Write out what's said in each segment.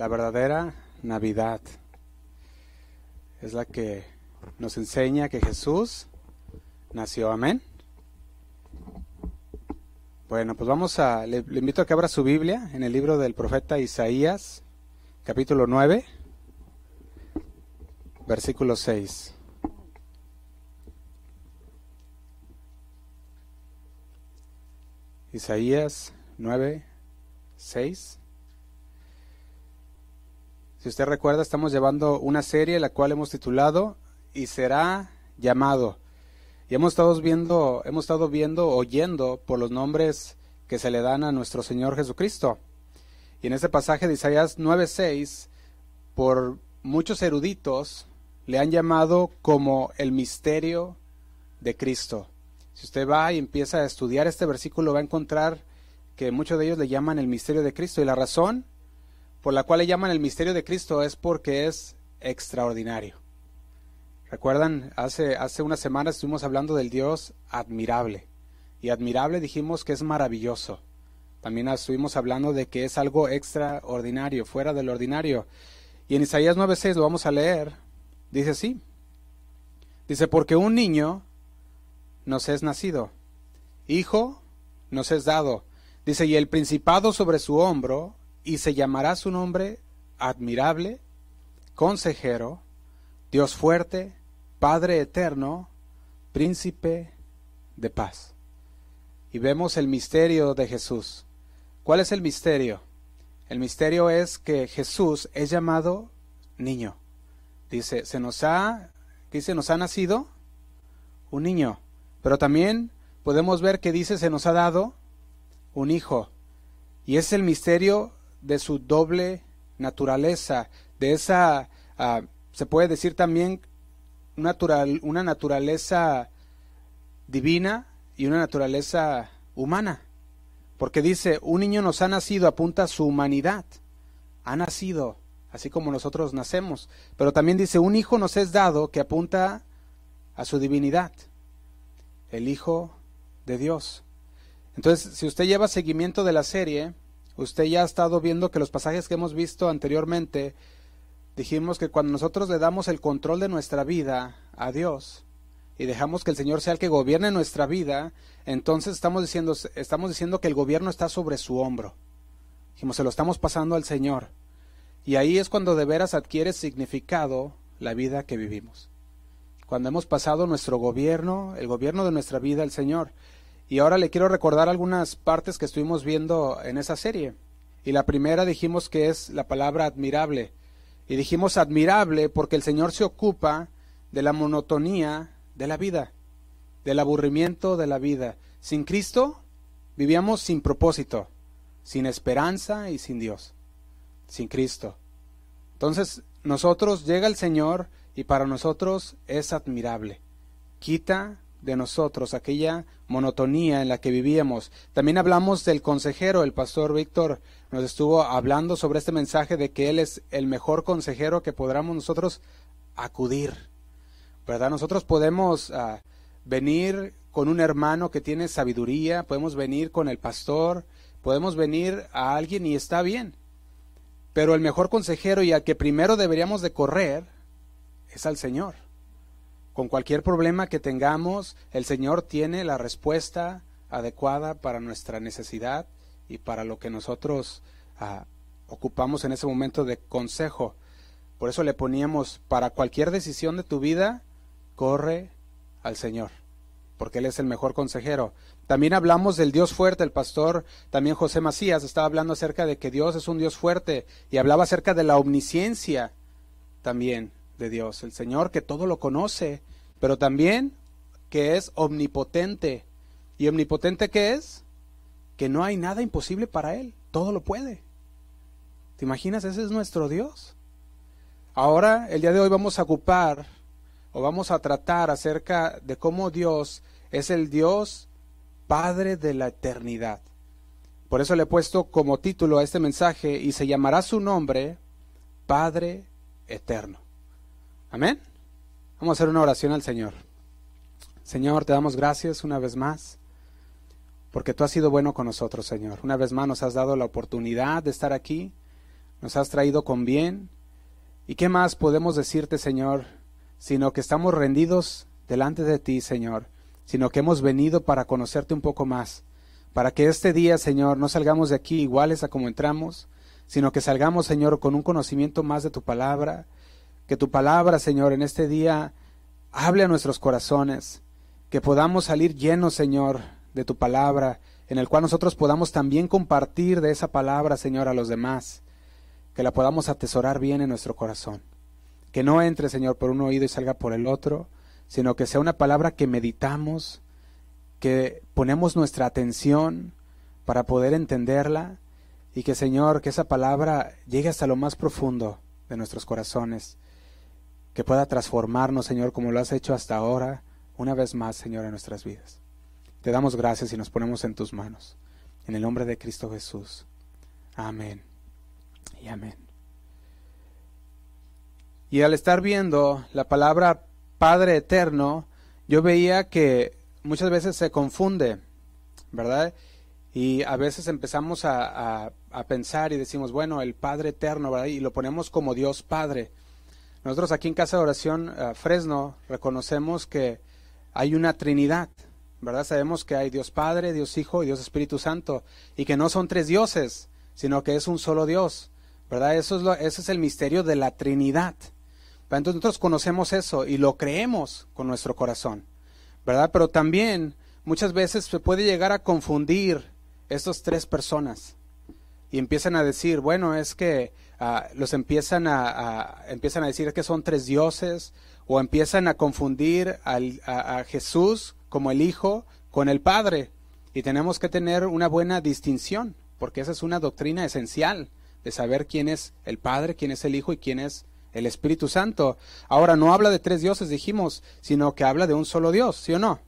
la verdadera Navidad. Es la que nos enseña que Jesús nació. Amén. Bueno, pues vamos a, le, invito a que abra su Biblia en el libro del profeta Isaías, capítulo 9, versículo 6. Isaías 9, 6. Si usted recuerda, estamos llevando una serie la cual hemos titulado Y será llamado. Y hemos estado viendo, hemos estado viendo, oyendo por los nombres que se le dan a nuestro Señor Jesucristo. Y en este pasaje de Isaías 9:6, por muchos eruditos le han llamado como el misterio de Cristo. Si usted va y empieza a estudiar este versículo, va a encontrar que muchos de ellos le llaman el misterio de Cristo. Y la razón por la cual le llaman el misterio de Cristo es porque es extraordinario. Recuerdan, hace, hace unas semanas estuvimos hablando del Dios admirable. Y admirable dijimos que es maravilloso. También estuvimos hablando de que es algo extraordinario, fuera del ordinario. Y en Isaías 9:6 lo vamos a leer. Dice así. Dice, porque un niño nos es nacido, hijo nos es dado. Dice, y el principado sobre su hombro, y se llamará su nombre admirable, consejero, Dios fuerte, Padre eterno, príncipe de paz. Y vemos el misterio de Jesús. ¿Cuál es el misterio? El misterio es que Jesús es llamado niño. Dice, se nos ha, dice, nos ha nacido un niño. Pero también podemos ver que dice, se nos ha dado un hijo. Y es el misterio de su doble naturaleza, de esa, uh, se puede decir también, natural, una naturaleza divina y una naturaleza humana. Porque dice, un niño nos ha nacido, apunta a su humanidad. Ha nacido, así como nosotros nacemos. Pero también dice, un hijo nos es dado que apunta a su divinidad. El Hijo de Dios. Entonces, si usted lleva seguimiento de la serie, usted ya ha estado viendo que los pasajes que hemos visto anteriormente, dijimos que cuando nosotros le damos el control de nuestra vida a Dios y dejamos que el Señor sea el que gobierne nuestra vida, entonces estamos diciendo, estamos diciendo que el gobierno está sobre su hombro. Dijimos, se lo estamos pasando al Señor. Y ahí es cuando de veras adquiere significado la vida que vivimos. Cuando hemos pasado nuestro gobierno, el gobierno de nuestra vida al Señor. Y ahora le quiero recordar algunas partes que estuvimos viendo en esa serie. Y la primera dijimos que es la palabra admirable. Y dijimos admirable porque el Señor se ocupa de la monotonía de la vida, del aburrimiento de la vida. Sin Cristo vivíamos sin propósito, sin esperanza y sin Dios. Sin Cristo. Entonces nosotros llega el Señor y para nosotros es admirable. Quita de nosotros, aquella monotonía en la que vivíamos. También hablamos del consejero, el pastor Víctor nos estuvo hablando sobre este mensaje de que Él es el mejor consejero que podamos nosotros acudir. ¿Verdad? Nosotros podemos uh, venir con un hermano que tiene sabiduría, podemos venir con el pastor, podemos venir a alguien y está bien. Pero el mejor consejero y al que primero deberíamos de correr es al Señor. Con cualquier problema que tengamos, el Señor tiene la respuesta adecuada para nuestra necesidad y para lo que nosotros ah, ocupamos en ese momento de consejo. Por eso le poníamos, para cualquier decisión de tu vida, corre al Señor, porque Él es el mejor consejero. También hablamos del Dios fuerte, el pastor, también José Macías estaba hablando acerca de que Dios es un Dios fuerte y hablaba acerca de la omnisciencia también de Dios, el Señor que todo lo conoce, pero también que es omnipotente. ¿Y omnipotente qué es? Que no hay nada imposible para Él, todo lo puede. ¿Te imaginas? Ese es nuestro Dios. Ahora, el día de hoy vamos a ocupar o vamos a tratar acerca de cómo Dios es el Dios Padre de la eternidad. Por eso le he puesto como título a este mensaje y se llamará su nombre Padre Eterno. Amén. Vamos a hacer una oración al Señor. Señor, te damos gracias una vez más, porque tú has sido bueno con nosotros, Señor. Una vez más nos has dado la oportunidad de estar aquí, nos has traído con bien. ¿Y qué más podemos decirte, Señor, sino que estamos rendidos delante de ti, Señor, sino que hemos venido para conocerte un poco más, para que este día, Señor, no salgamos de aquí iguales a como entramos, sino que salgamos, Señor, con un conocimiento más de tu palabra, que tu palabra, Señor, en este día hable a nuestros corazones, que podamos salir llenos, Señor, de tu palabra, en el cual nosotros podamos también compartir de esa palabra, Señor, a los demás, que la podamos atesorar bien en nuestro corazón. Que no entre, Señor, por un oído y salga por el otro, sino que sea una palabra que meditamos, que ponemos nuestra atención para poder entenderla y que, Señor, que esa palabra llegue hasta lo más profundo de nuestros corazones, que pueda transformarnos, Señor, como lo has hecho hasta ahora, una vez más, Señor, en nuestras vidas. Te damos gracias y nos ponemos en tus manos. En el nombre de Cristo Jesús. Amén. Y amén. Y al estar viendo la palabra Padre Eterno, yo veía que muchas veces se confunde, ¿verdad? Y a veces empezamos a, pensar y decimos, bueno, el Padre Eterno, ¿verdad? Y lo ponemos como Dios Padre. Nosotros aquí en Casa de Oración eh, Fresno reconocemos que hay una Trinidad, ¿verdad? Sabemos que hay Dios Padre, Dios Hijo y Dios Espíritu Santo, y que no son tres dioses, sino que es un solo Dios, ¿verdad? Eso es lo, ese es el misterio de la Trinidad. Entonces nosotros conocemos eso y lo creemos con nuestro corazón, ¿verdad? Pero también muchas veces se puede llegar a confundir estas tres personas y empiezan a decir, bueno, es que los empiezan a, empiezan a decir que son tres dioses o empiezan a confundir a Jesús como el Hijo con el Padre. Y tenemos que tener una buena distinción, porque esa es una doctrina esencial de saber quién es el Padre, quién es el Hijo y quién es el Espíritu Santo. Ahora no habla de tres dioses, dijimos, sino que habla de un solo Dios, ¿sí o no?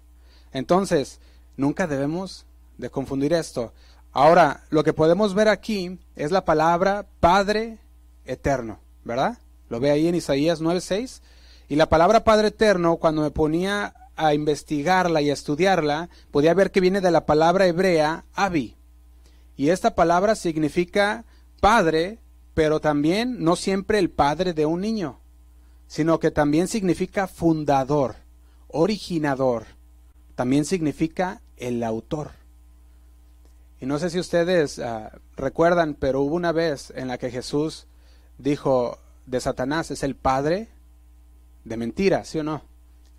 Entonces, nunca debemos de confundir esto. Ahora, lo que podemos ver aquí es la palabra Padre Eterno, ¿verdad? Lo ve ahí en Isaías 9:6. Y la palabra Padre Eterno, cuando me ponía a investigarla y a estudiarla, podía ver que viene de la palabra hebrea Abi. Y esta palabra significa padre, pero también no siempre el padre de un niño, sino que también significa fundador, originador, también significa el autor. Y no sé si ustedes ah, recuerdan, pero hubo una vez en la que Jesús dijo de Satanás es el padre de mentira, ¿sí o no?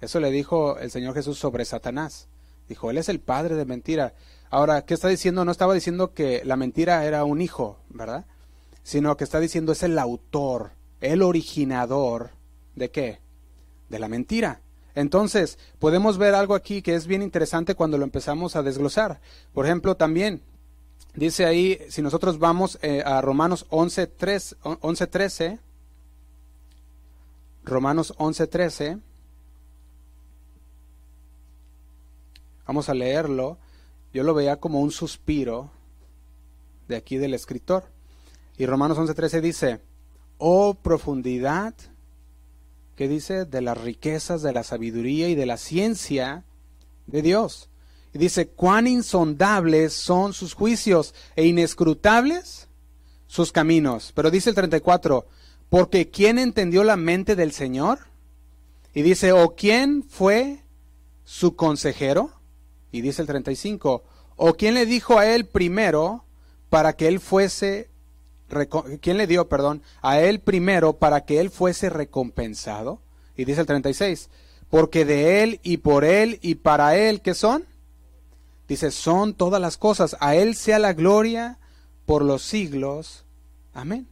Eso le dijo el Señor Jesús sobre Satanás. Dijo, Él es el padre de mentira. Ahora, ¿qué está diciendo? No estaba diciendo que la mentira era un hijo, ¿verdad? Sino que está diciendo es el autor, el originador de qué? De la mentira. Entonces, podemos ver algo aquí que es bien interesante cuando lo empezamos a desglosar. Por ejemplo, también dice ahí, si nosotros vamos eh, a Romanos 11, 11, 13, Romanos 11, 13, Vamos a leerlo. Yo lo veía como un suspiro de aquí del escritor. Y Romanos 11:13 dice, oh profundidad, ¿qué dice? De las riquezas, de la sabiduría y de la ciencia de Dios. Y dice, cuán insondables son sus juicios e inescrutables sus caminos. Pero dice el 34, porque ¿quién entendió la mente del Señor? Y dice, ¿o quién fue su consejero? Y dice el 35, ¿o quién le dijo a él primero para que él fuese, quién le dio, perdón, a él primero para que él fuese recompensado? Y dice el 36, porque de él y por él y para él, ¿qué son? Dice, son todas las cosas, a él sea la gloria por los siglos. Amén.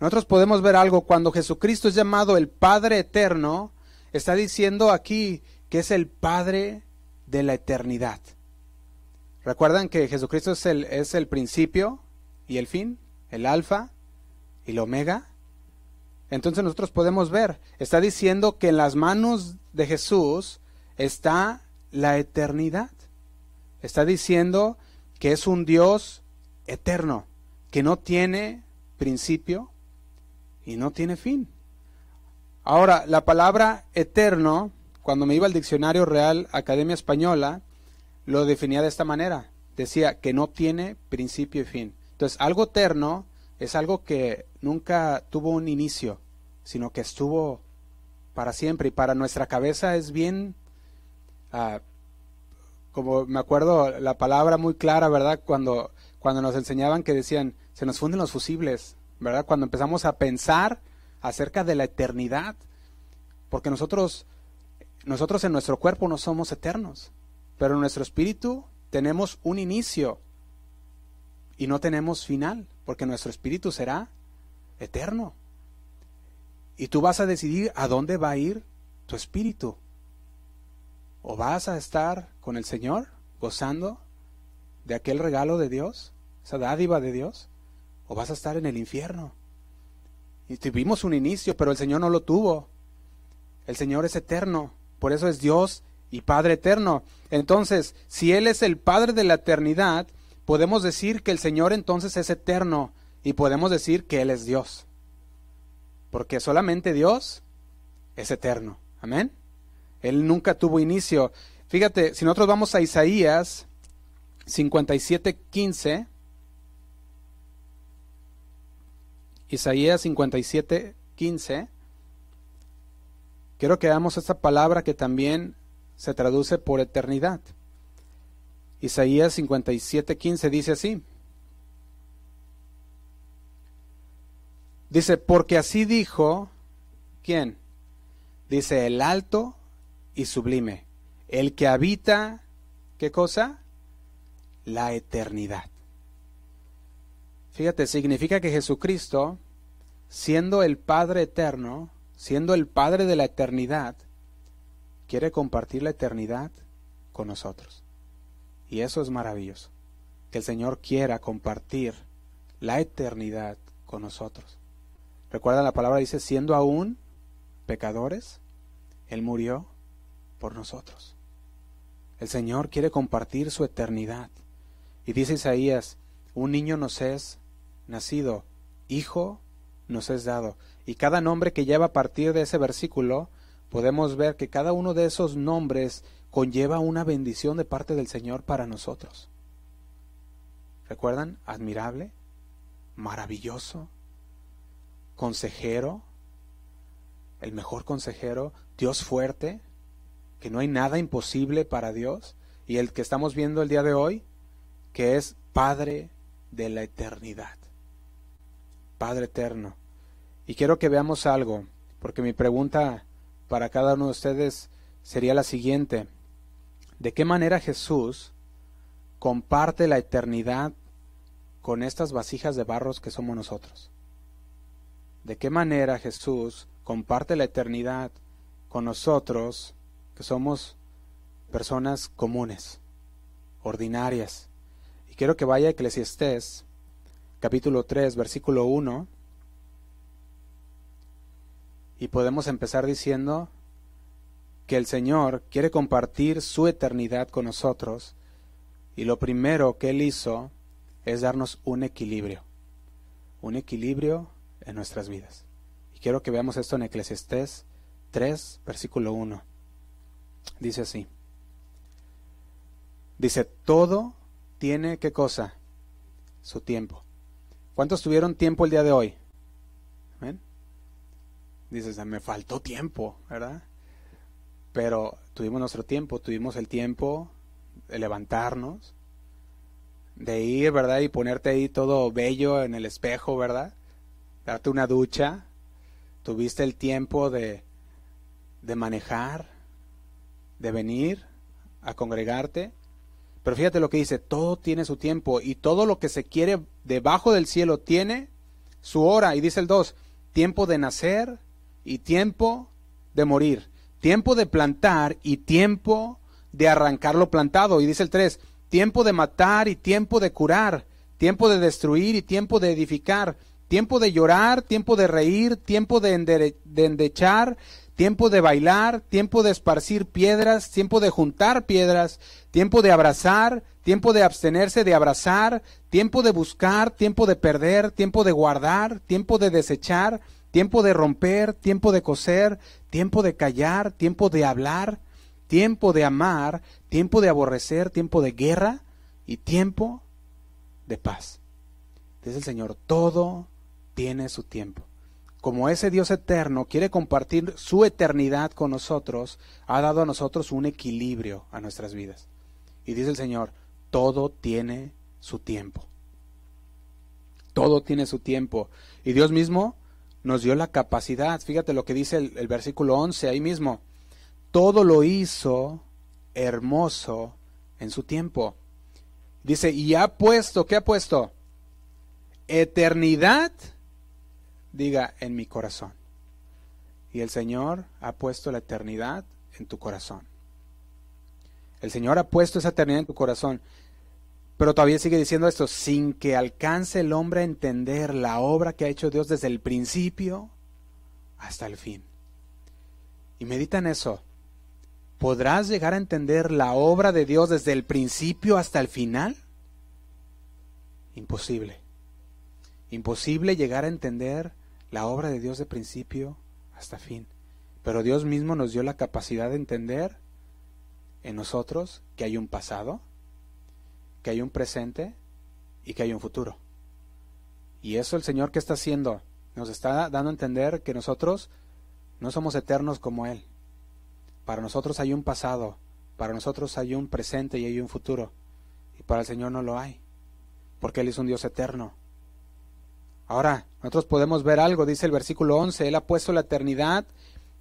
Nosotros podemos ver algo cuando Jesucristo es llamado el Padre Eterno, está diciendo aquí que es el Padre de la eternidad. ¿Recuerdan que Jesucristo es el, es el principio y el fin? El alfa y el omega. Entonces nosotros podemos ver, está diciendo que en las manos de Jesús está la eternidad. Está diciendo que es un Dios eterno, que no tiene principio y no tiene fin. Ahora, la palabra eterno cuando me iba al diccionario real Academia Española, lo definía de esta manera. Decía que no tiene principio y fin. Entonces, algo eterno es algo que nunca tuvo un inicio, sino que estuvo para siempre y para nuestra cabeza es bien, ah, como me acuerdo la palabra muy clara, ¿verdad? Cuando, cuando nos enseñaban que decían, se nos funden los fusibles, ¿verdad? Cuando empezamos a pensar acerca de la eternidad, porque nosotros, nosotros en nuestro cuerpo no somos eternos, pero en nuestro espíritu tenemos un inicio y no tenemos final, porque nuestro espíritu será eterno. Y tú vas a decidir a dónde va a ir tu espíritu. O vas a estar con el Señor gozando de aquel regalo de Dios, esa dádiva de Dios, o vas a estar en el infierno. Y tuvimos un inicio, pero el Señor no lo tuvo. El Señor es eterno, por eso es Dios y Padre eterno. Entonces, si Él es el Padre de la eternidad, podemos decir que el Señor entonces es eterno y podemos decir que Él es Dios. Porque solamente Dios es eterno. Amén. Él nunca tuvo inicio. Fíjate, si nosotros vamos a Isaías 57.15, Isaías 57.15, quiero que veamos esta palabra que también se traduce por eternidad. Isaías 57:15 dice así. Dice, porque así dijo, ¿quién? Dice, el alto y sublime, el que habita, ¿qué cosa? La eternidad. Fíjate, significa que Jesucristo, siendo el Padre eterno, siendo el Padre de la eternidad, quiere compartir la eternidad con nosotros. Y eso es maravilloso, que el Señor quiera compartir la eternidad con nosotros. Recuerda la palabra dice, siendo aún pecadores, Él murió por nosotros. El Señor quiere compartir su eternidad. Y dice Isaías, un niño nos es nacido, hijo nos es dado. Y cada nombre que lleva a partir de ese versículo podemos ver que cada uno de esos nombres conlleva una bendición de parte del Señor para nosotros. ¿Recuerdan? Admirable, maravilloso, consejero, el mejor consejero, Dios fuerte, que no hay nada imposible para Dios, y el que estamos viendo el día de hoy, que es Padre de la eternidad. Padre eterno. Y quiero que veamos algo, porque mi pregunta para cada uno de ustedes sería la siguiente. ¿De qué manera Jesús comparte la eternidad con estas vasijas de barros que somos nosotros? ¿De qué manera Jesús comparte la eternidad con nosotros que somos personas comunes, ordinarias? Y quiero que vaya a Eclesiastés, capítulo 3, versículo 1 y podemos empezar diciendo que el Señor quiere compartir su eternidad con nosotros y lo primero que Él hizo es darnos un equilibrio, un equilibrio en nuestras vidas. Y quiero que veamos esto en Eclesiastés 3, versículo 1. Dice así. Dice, todo tiene qué cosa? Su tiempo. ¿Cuántos tuvieron tiempo el día de hoy? ¿Ven? dices, ah, me faltó tiempo, ¿verdad? Pero tuvimos nuestro tiempo, tuvimos el tiempo de levantarnos, de ir, ¿verdad? Y ponerte ahí todo bello en el espejo, ¿verdad? Darte una ducha, tuviste el tiempo de, de manejar, de venir a congregarte. Pero fíjate lo que dice, todo tiene su tiempo y todo lo que se quiere debajo del cielo tiene su hora. Y dice el 2, tiempo de nacer y tiempo de morir, tiempo de plantar y tiempo de arrancar lo plantado. Y dice el 3, tiempo de matar y tiempo de curar, tiempo de destruir y tiempo de edificar, tiempo de llorar, tiempo de reír, tiempo de, de endechar, tiempo de bailar, tiempo de esparcir piedras, tiempo de juntar piedras, tiempo de abrazar, tiempo de abstenerse de abrazar, tiempo de buscar, tiempo de perder, tiempo de guardar, tiempo de desechar, tiempo de romper, tiempo de coser, tiempo de callar, tiempo de hablar, tiempo de amar, tiempo de aborrecer, tiempo de guerra y tiempo de paz. Dice el Señor, todo tiene su tiempo. Como ese Dios eterno quiere compartir su eternidad con nosotros, ha dado a nosotros un equilibrio a nuestras vidas. Y dice el Señor, todo tiene su tiempo. Todo tiene su tiempo. Y Dios mismo nos dio la capacidad. Fíjate lo que dice el, el versículo 11 ahí mismo. Todo lo hizo hermoso en su tiempo. Dice, y ha puesto, ¿qué ha puesto? Eternidad, diga, en mi corazón. Y el Señor ha puesto la eternidad en tu corazón. El Señor ha puesto esa eternidad en tu corazón. Pero todavía sigue diciendo esto, sin que alcance el hombre a entender la obra que ha hecho Dios desde el principio hasta el fin. Y medita en eso. ¿Podrás llegar a entender la obra de Dios desde el principio hasta el final? Imposible. Imposible llegar a entender la obra de Dios de principio hasta fin. Pero Dios mismo nos dio la capacidad de entender en nosotros que hay un pasado, que hay un presente y que hay un futuro. Y eso el Señor que está haciendo nos está dando a entender que nosotros no somos eternos como Él. Para nosotros hay un pasado, para nosotros hay un presente y hay un futuro. Y para el Señor no lo hay, porque Él es un Dios eterno. Ahora, nosotros podemos ver algo, dice el versículo 11, Él ha puesto la eternidad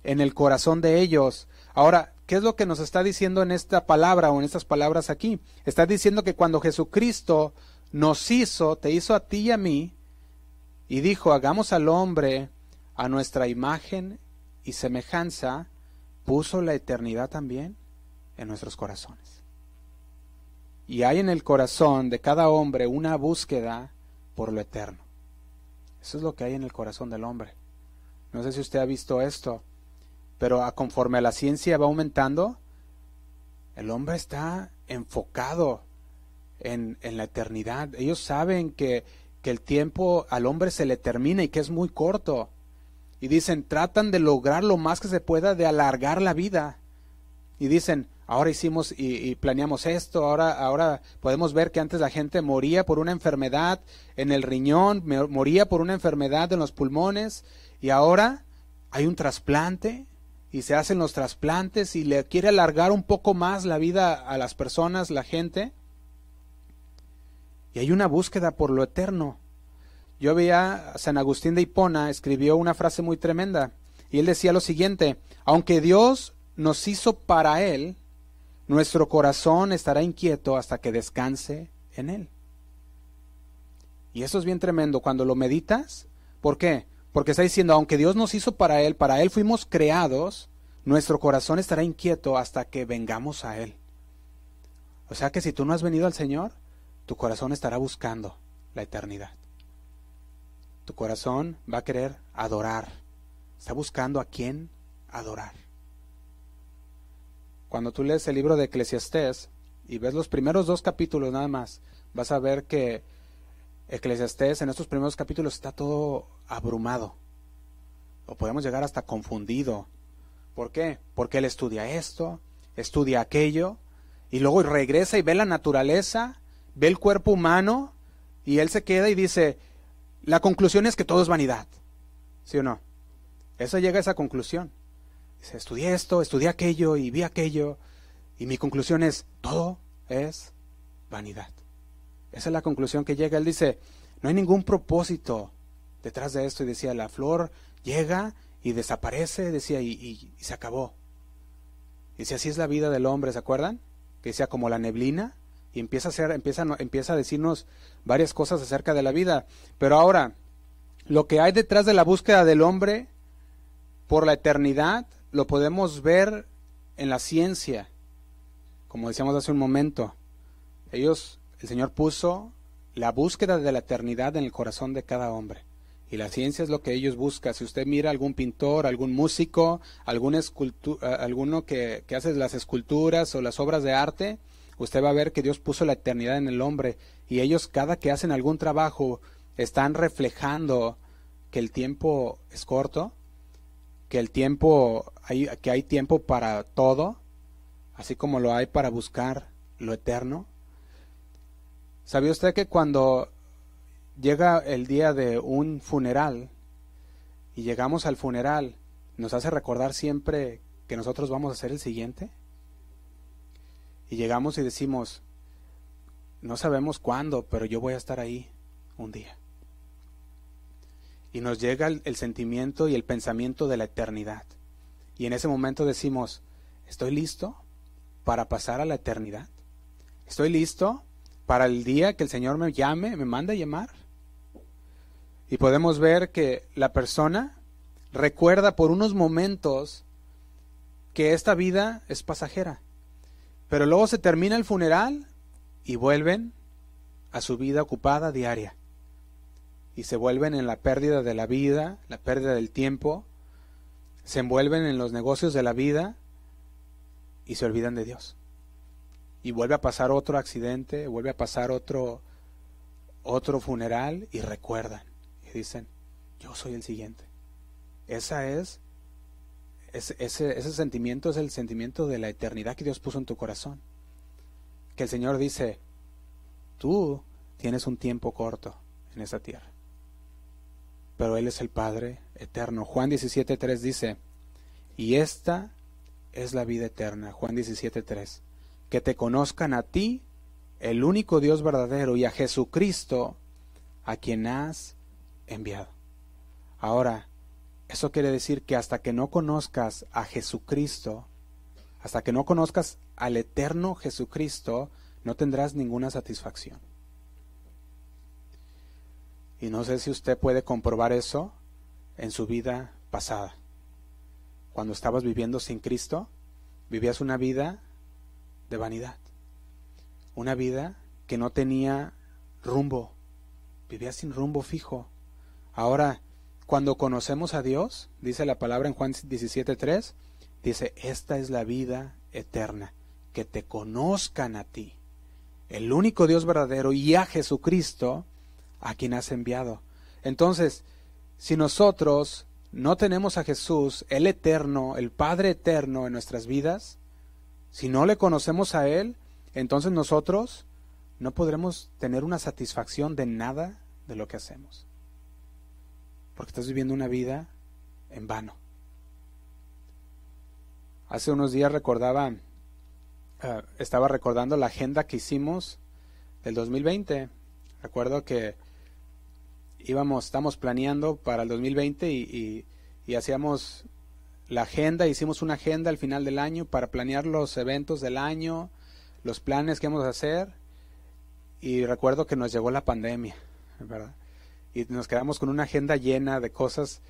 en el corazón de ellos. Ahora, ¿qué es lo que nos está diciendo en esta palabra o en estas palabras aquí? Está diciendo que cuando Jesucristo nos hizo, te hizo a ti y a mí, y dijo, hagamos al hombre a nuestra imagen y semejanza, puso la eternidad también en nuestros corazones. Y hay en el corazón de cada hombre una búsqueda por lo eterno. Eso es lo que hay en el corazón del hombre. No sé si usted ha visto esto, pero a conforme a la ciencia va aumentando, el hombre está enfocado en, en la eternidad. Ellos saben que, que el tiempo al hombre se le termina y que es muy corto y dicen, tratan de lograr lo más que se pueda de alargar la vida. Y dicen, ahora hicimos y, planeamos esto, ahora, ahora podemos ver que antes la gente moría por una enfermedad en el riñón, moría por una enfermedad en los pulmones, y ahora hay un trasplante y se hacen los trasplantes y le quiere alargar un poco más la vida a las personas, la gente. Y hay una búsqueda por lo eterno. Yo veía San Agustín de Hipona escribió una frase muy tremenda y él decía lo siguiente, aunque Dios nos hizo para Él, nuestro corazón estará inquieto hasta que descanse en Él. Y eso es bien tremendo cuando lo meditas. ¿Por qué? Porque está diciendo, aunque Dios nos hizo para Él, para Él fuimos creados, nuestro corazón estará inquieto hasta que vengamos a Él. O sea que si tú no has venido al Señor, tu corazón estará buscando la eternidad. Tu corazón va a querer adorar. Está buscando a quién adorar. Cuando tú lees el libro de Eclesiastés y ves los primeros dos capítulos nada más, vas a ver que Eclesiastés en estos primeros capítulos está todo abrumado. O podemos llegar hasta confundido. ¿Por qué? Porque él estudia esto, estudia aquello, y luego regresa y ve la naturaleza, ve el cuerpo humano, y él se queda y dice, la conclusión es que todo es vanidad. ¿Sí o no? Eso llega a esa conclusión. Dice, estudié esto, estudié aquello y vi aquello. Y mi conclusión es, todo es vanidad. Esa es la conclusión que llega. Él dice, no hay ningún propósito detrás de esto. Y decía, la flor llega y desaparece, decía, y, se acabó. Y dice, así es la vida del hombre, ¿se acuerdan? Que decía como la neblina, y empieza a, hacer, empieza, empieza a decirnos varias cosas acerca de la vida. Pero ahora, lo que hay detrás de la búsqueda del hombre por la eternidad lo podemos ver en la ciencia, como decíamos hace un momento. Ellos, el Señor puso la búsqueda de la eternidad en el corazón de cada hombre. Y la ciencia es lo que ellos buscan. Si usted mira algún pintor, algún músico, algún alguno que, que hace las esculturas o las obras de arte, usted va a ver que Dios puso la eternidad en el hombre y ellos cada que hacen algún trabajo están reflejando que el tiempo es corto, que el tiempo hay, que hay tiempo para todo, así como lo hay para buscar lo eterno. ¿Sabía usted que cuando llega el día de un funeral y llegamos al funeral, ¿nos hace recordar siempre que nosotros vamos a ser el siguiente? Y llegamos y decimos, no sabemos cuándo, pero yo voy a estar ahí un día. Y nos llega el, sentimiento y el pensamiento de la eternidad. Y en ese momento decimos, ¿estoy listo para pasar a la eternidad? ¿Estoy listo para el día que el Señor me llame, me manda a llamar? Y podemos ver que la persona recuerda por unos momentos que esta vida es pasajera. Pero luego se termina el funeral y vuelven a su vida ocupada diaria. Y se vuelven en la pérdida de la vida, la pérdida del tiempo, se envuelven en los negocios de la vida y se olvidan de Dios. Y vuelve a pasar otro accidente, vuelve a pasar otro otro funeral y recuerdan y dicen, yo soy el siguiente. Esa es ese, ese sentimiento es el sentimiento de la eternidad que Dios puso en tu corazón que el Señor dice, tú tienes un tiempo corto en esa tierra, pero Él es el Padre eterno. Juan 17.3 dice, y esta es la vida eterna, Juan 17.3, que te conozcan a ti, el único Dios verdadero, y a Jesucristo, a quien has enviado. Ahora, eso quiere decir que hasta que no conozcas a Jesucristo, hasta que no conozcas al eterno Jesucristo, no tendrás ninguna satisfacción. Y no sé si usted puede comprobar eso en su vida pasada. Cuando estabas viviendo sin Cristo, vivías una vida de vanidad. Una vida que no tenía rumbo. Vivías sin rumbo fijo. Ahora, cuando conocemos a Dios, dice la palabra en Juan 17.3, Dice, esta es la vida eterna, que te conozcan a ti, el único Dios verdadero, y a Jesucristo, a quien has enviado. Entonces, si nosotros no tenemos a Jesús, el eterno, el Padre eterno en nuestras vidas, si no le conocemos a Él, entonces nosotros no podremos tener una satisfacción de nada de lo que hacemos. Porque estás viviendo una vida en vano. Hace unos días recordaba, eh, estaba recordando la agenda que hicimos del 2020. Recuerdo que íbamos, estamos planeando para el 2020 y, y hacíamos la agenda, hicimos una agenda al final del año para planear los eventos del año, los planes que vamos a hacer. Y recuerdo que nos llegó la pandemia, ¿verdad? Y nos quedamos con una agenda llena de cosas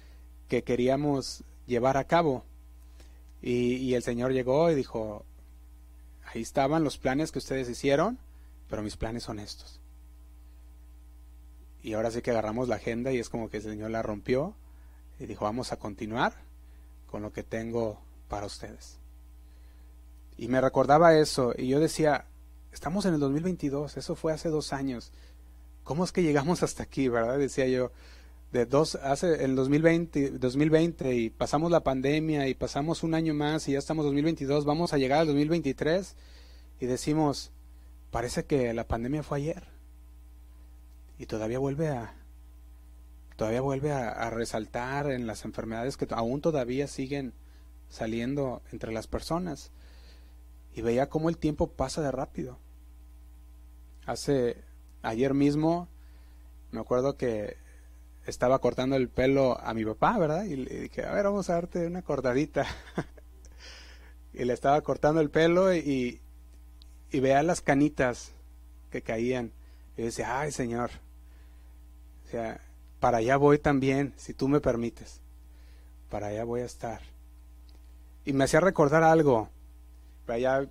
que queríamos llevar a cabo. Y, el Señor llegó y dijo, ahí estaban los planes que ustedes hicieron, pero mis planes son estos. Y ahora sí que agarramos la agenda y es como que el Señor la rompió y dijo, vamos a continuar con lo que tengo para ustedes. Y me recordaba eso y yo decía, estamos en el 2022, eso fue hace dos años. ¿Cómo es que llegamos hasta aquí, verdad? Decía yo, de dos, hace el 2020, 2020 y pasamos la pandemia y pasamos un año más y ya estamos 2022, vamos a llegar al 2023 y decimos, parece que la pandemia fue ayer y todavía vuelve a todavía vuelve a, resaltar en las enfermedades que aún todavía siguen saliendo entre las personas y veía cómo el tiempo pasa de rápido. Hace ayer mismo me acuerdo que estaba cortando el pelo a mi papá, ¿verdad? Y le dije, a ver, vamos a darte una cortadita. y le estaba cortando el pelo y, y veía las canitas que caían. Y decía, ay, Señor, o sea, para allá voy también, si tú me permites. Para allá voy a estar. Y me hacía recordar algo. Para allá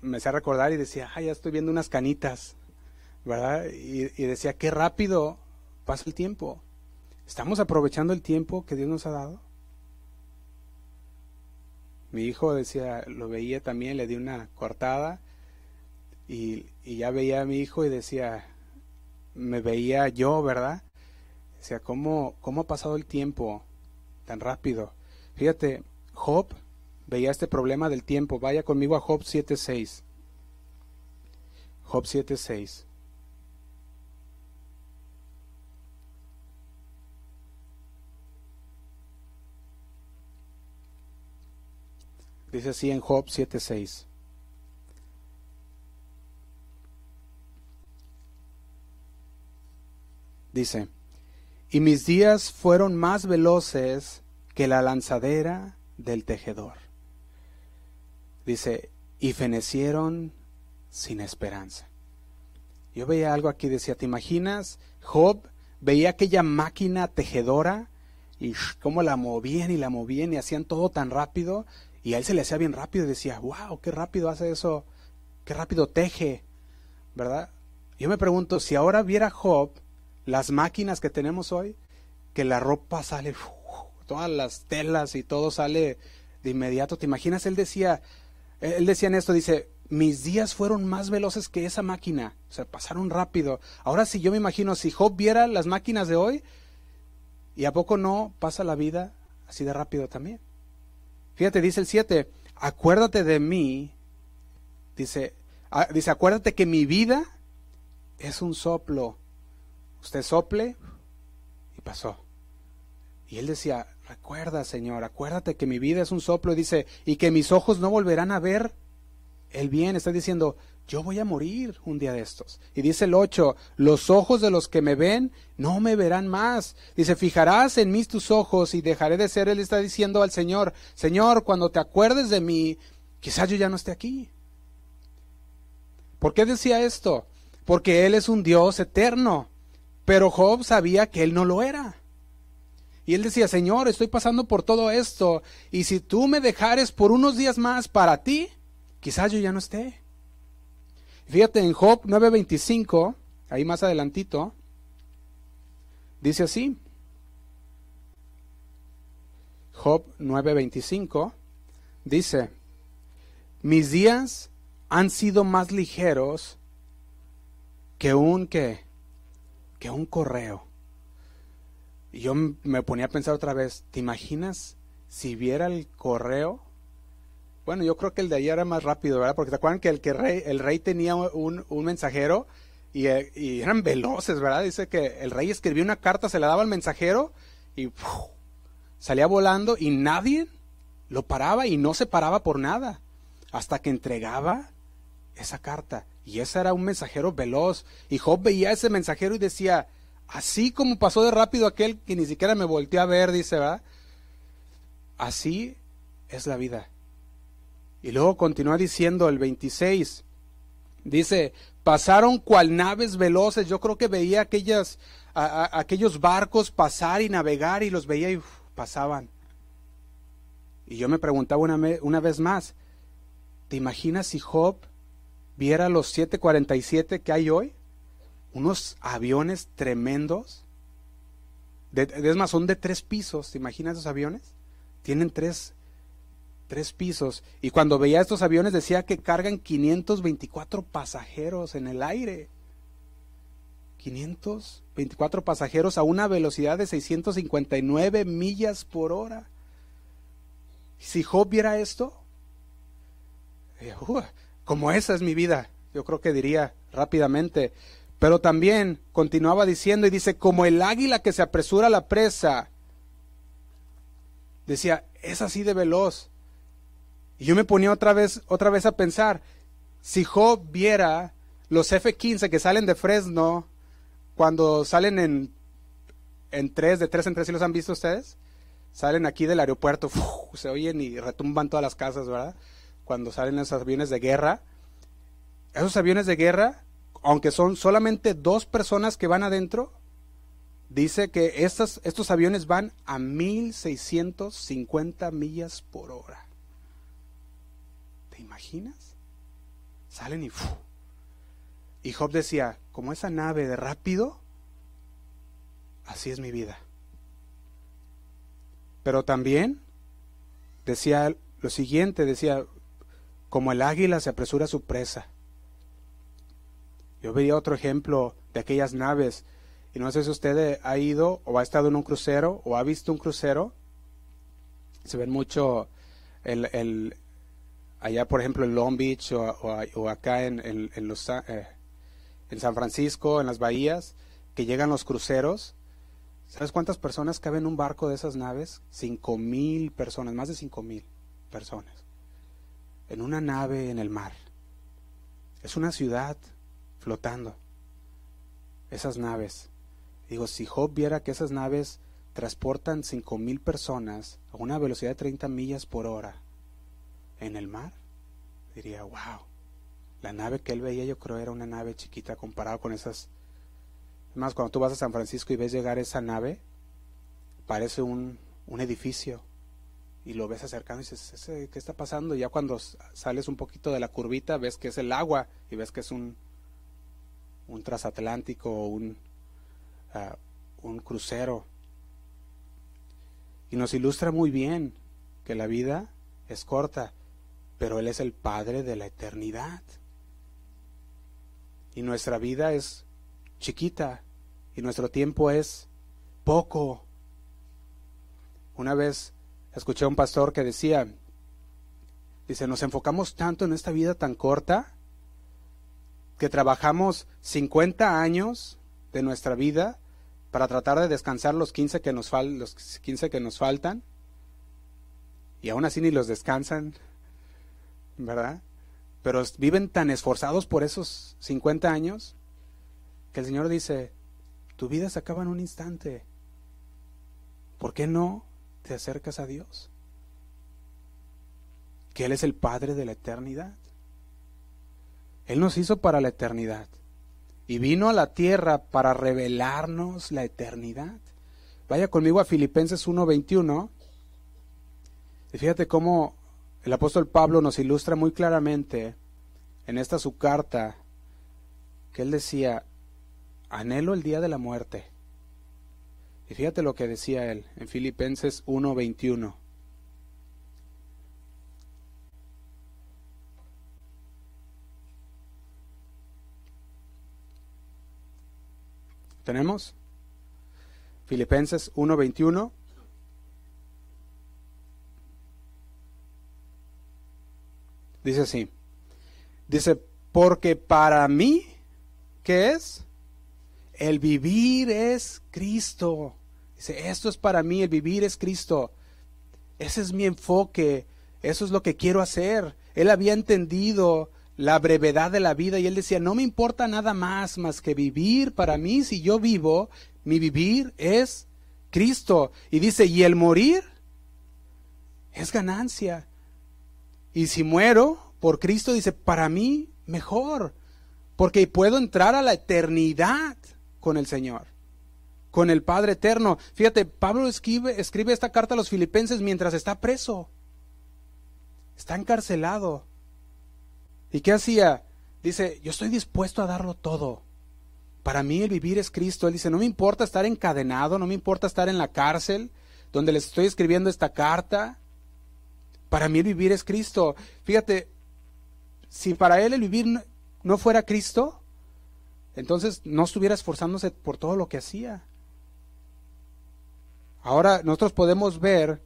me hacía recordar y decía, ay, ya estoy viendo unas canitas, ¿verdad? Y decía, qué rápido pasa el tiempo. ¿Estamos aprovechando el tiempo que Dios nos ha dado? Mi hijo decía, lo veía también, le di una cortada y, ya veía a mi hijo y decía, me veía yo, ¿verdad? Sea, ¿cómo, cómo ha pasado el tiempo tan rápido? Fíjate, Job veía este problema del tiempo. Vaya conmigo a Job 7.6. Job 7.6. Dice así en Job 7:6. Dice, y mis días fueron más veloces que la lanzadera del tejedor. Dice, y fenecieron sin esperanza. Yo veía algo aquí, decía, ¿te imaginas? Job veía aquella máquina tejedora y cómo la movían y la movían y hacían todo tan rápido y a él se le hacía bien rápido y decía, wow, qué rápido hace eso, qué rápido teje, ¿verdad? Yo me pregunto, si ahora viera Job las máquinas que tenemos hoy, que la ropa sale, todas las telas y todo sale de inmediato. ¿Te imaginas? Él decía, él decía en esto, dice, mis días fueron más veloces que esa máquina, o sea, pasaron rápido. Ahora si yo me imagino, si Job viera las máquinas de hoy, ¿y a poco no pasa la vida así de rápido también? Fíjate, dice el 7, acuérdate de mí, dice, ah, dice, acuérdate que mi vida es un soplo usted sople y pasó. Y él decía, recuerda Señor, acuérdate que mi vida es un soplo y dice, y que mis ojos no volverán a ver el bien. Está diciendo, yo voy a morir un día de estos. Y dice el 8, los ojos de los que me ven no me verán más. Dice, fijarás en mí tus ojos y dejaré de ser. Él está diciendo al Señor, Señor, cuando te acuerdes de mí, quizás yo ya no esté aquí. ¿Por qué decía esto? Porque Él es un Dios eterno. Pero Job sabía que él no lo era. Y él decía, Señor, estoy pasando por todo esto, y si tú me dejares por unos días más para ti, quizás yo ya no esté. Fíjate en Job 9:25, ahí más adelantito, dice así. Job 9:25 dice, mis días han sido más ligeros que un que que un correo. Y yo me ponía a pensar otra vez, ¿te imaginas si viera el correo? Bueno, yo creo que el de ayer era más rápido, ¿verdad? Porque te acuerdan que el, que rey, el rey tenía un, mensajero y, eran veloces, ¿verdad? Dice que el rey escribía una carta, se la daba al mensajero y salía volando y nadie lo paraba y no se paraba por nada hasta que entregaba esa carta. Y ese era un mensajero veloz. Y Job veía ese mensajero y decía, así como pasó de rápido aquel que ni siquiera me volteó a ver, dice, ¿verdad? Así es la vida. Y luego continúa diciendo el 26, dice, pasaron cual naves veloces. Yo creo que veía aquellas, aquellos barcos pasar y navegar y los veía y pasaban. Y yo me preguntaba una, una vez más, ¿te imaginas si Job viera los 747 que hay hoy, unos aviones tremendos. es más, son de tres pisos. ¿Te imaginas esos aviones? Tienen tres, tres pisos. Y cuando veía estos aviones decía que cargan 524 pasajeros en el aire. 524 pasajeros a una velocidad de 659 millas por hora. Si Job viera esto, eh, como esa es mi vida, yo creo que diría rápidamente. Pero también continuaba diciendo y dice, como el águila que se apresura a la presa. Decía, es así de veloz. Y yo me ponía otra vez, otra vez a pensar, si Job viera los F-15 que salen de Fresno, cuando salen en, en tres, de tres en tres, ¿sí los han visto ustedes? Salen aquí del aeropuerto, se oyen y retumban todas las casas, ¿verdad? Cuando salen esos aviones de guerra. Esos aviones de guerra, aunque son solamente dos personas que van adentro, dice que estos, aviones van a 1650 millas por hora. ¿Te imaginas? Salen y... Y Job decía, como esa nave de rápido, así es mi vida. Pero también decía lo siguiente, decía, como el águila se apresura a su presa. Yo veía otro ejemplo de aquellas naves, y no sé si usted ha ido o ha estado en un crucero o ha visto un crucero. Se ven mucho el, allá, por ejemplo, en Long Beach o, acá en, los, eh, en San Francisco, en las bahías, que llegan los cruceros. ¿Sabes cuántas personas caben en un barco de esas naves? Cinco mil personas, más de cinco mil personas. En una nave en el mar. Es una ciudad flotando. Esas naves. Digo, si Job viera que esas naves transportan cinco mil personas a una velocidad de 30 millas por hora en el mar, diría, wow, la nave que él veía yo creo era una nave chiquita comparado con esas. Además, cuando tú vas a San Francisco y ves llegar esa nave, parece un, un edificio y lo ves acercando y dices, ¿qué está pasando? Y ya cuando sales un poquito de la curvita ves que es el agua y ves que es un, un transatlántico o un, ah, un crucero. Y nos ilustra muy bien que la vida es corta, pero Él es el Padre de la eternidad. Y nuestra vida es chiquita y nuestro tiempo es poco. Una vez escuché a un pastor que decía, dice, nos enfocamos tanto en esta vida tan corta que trabajamos 50 años de nuestra vida para tratar de descansar los 15 que nos, fal los 15 que nos faltan y aún así ni los descansan, ¿verdad? Pero viven tan esforzados por esos 50 años que el Señor dice, tu vida se acaba en un instante. ¿Por qué no te acercas a Dios? Que Él es el Padre de la eternidad. Él nos hizo para la eternidad y vino a la tierra para revelarnos la eternidad. Vaya conmigo a Filipenses 1:21 y fíjate cómo el apóstol Pablo nos ilustra muy claramente en esta su carta que él decía, anhelo el día de la muerte. Y fíjate lo que decía él en Filipenses 1:21. ¿Tenemos? Filipenses 1:21. Dice así. Dice, porque para mí, ¿qué es? El vivir es Cristo. Dice, esto es para mí, el vivir es Cristo. Ese es mi enfoque, eso es lo que quiero hacer. Él había entendido la brevedad de la vida y él decía, no me importa nada más más que vivir para mí, si yo vivo, mi vivir es Cristo. Y dice, y el morir es ganancia. Y si muero por Cristo, dice, para mí mejor, porque puedo entrar a la eternidad con el Señor, con el Padre eterno. Fíjate, Pablo escribe, escribe esta carta a los filipenses mientras está preso, está encarcelado. ¿Y qué hacía? Dice, yo estoy dispuesto a darlo todo. Para mí el vivir es Cristo. Él dice, no me importa estar encadenado, no me importa estar en la cárcel donde les estoy escribiendo esta carta. Para mí el vivir es Cristo. Fíjate, si para él el vivir no fuera Cristo, entonces no estuviera esforzándose por todo lo que hacía. Ahora nosotros podemos ver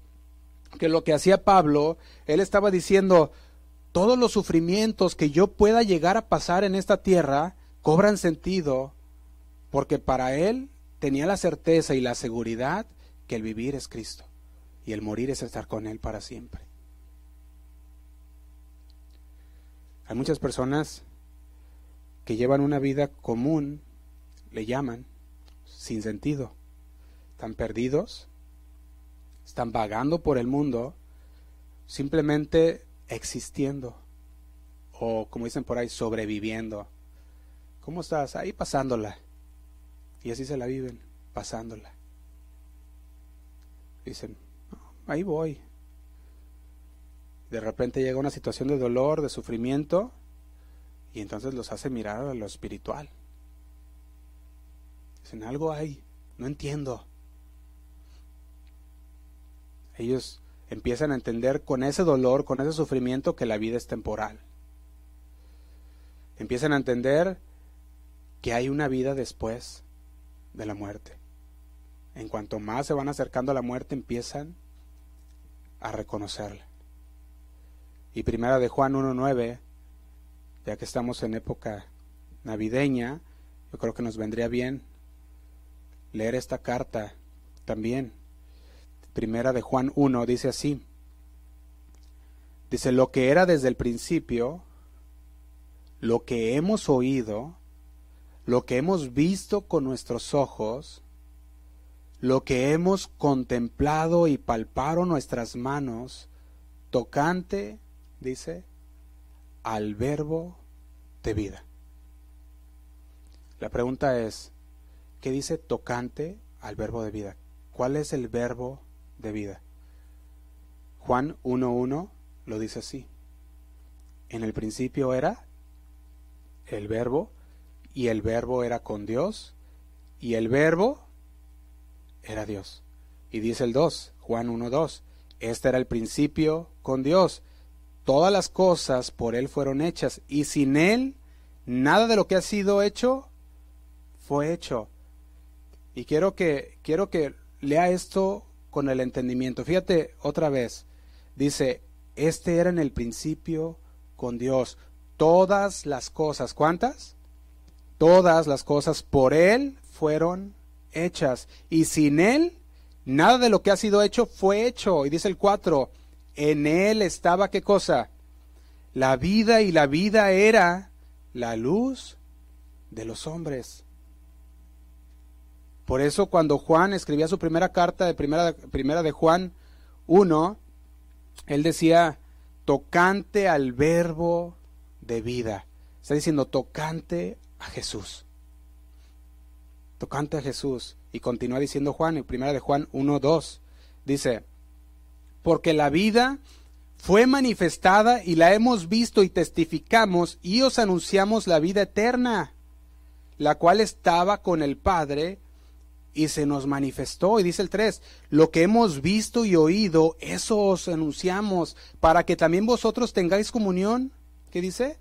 que lo que hacía Pablo, él estaba diciendo, todos los sufrimientos que yo pueda llegar a pasar en esta tierra cobran sentido porque para él tenía la certeza y la seguridad que el vivir es Cristo y el morir es estar con él para siempre. Hay muchas personas que llevan una vida común, le llaman, sin sentido. Están perdidos, están vagando por el mundo, simplemente existiendo o como dicen por ahí, sobreviviendo. ¿Cómo estás? Ahí pasándola. Y así se la viven, pasándola. Dicen, ahí voy. De repente llega una situación de dolor, de sufrimiento, y entonces los hace mirar a lo espiritual. Dicen, algo hay, no entiendo. Ellos empiezan a entender con ese dolor, con ese sufrimiento que la vida es temporal. Empiezan a entender que hay una vida después de la muerte. En cuanto más se van acercando a la muerte, empiezan a reconocerla. Y primera de Juan 1.9, ya que estamos en época navideña, yo creo que nos vendría bien leer esta carta también. Primera de Juan 1 dice así, Dice, lo que era desde el principio, lo que hemos oído, lo que hemos visto con nuestros ojos, lo que hemos contemplado y palpado nuestras manos, tocante, dice, al verbo de vida. La pregunta es, ¿qué dice tocante al verbo de vida? ¿Cuál es el verbo de vida? Juan 1.1 lo dice así. En el principio era el verbo, y el verbo era con Dios, y el verbo era Dios. Y dice el 2, Juan 1.2, este era el principio con Dios. Todas las cosas por Él fueron hechas, y sin Él nada de lo que ha sido hecho fue hecho. Y quiero que, quiero que lea esto con el entendimiento. Fíjate otra vez. Dice, este era en el principio con Dios todas las cosas. ¿Cuántas? Todas las cosas por Él fueron hechas. Y sin Él, nada de lo que ha sido hecho fue hecho. Y dice el 4, en Él estaba qué cosa? La vida y la vida era la luz de los hombres. Por eso cuando Juan escribía su primera carta de primera, primera de Juan 1, él decía, tocante al verbo de vida. Está diciendo tocante a Jesús. Tocante a Jesús. Y continúa diciendo Juan, en primera de Juan 1, 2. Dice, porque la vida fue manifestada y la hemos visto y testificamos y os anunciamos la vida eterna, la cual estaba con el Padre y se nos manifestó. Y dice el 3, lo que hemos visto y oído, eso os anunciamos, para que también vosotros tengáis comunión ¿Qué dice?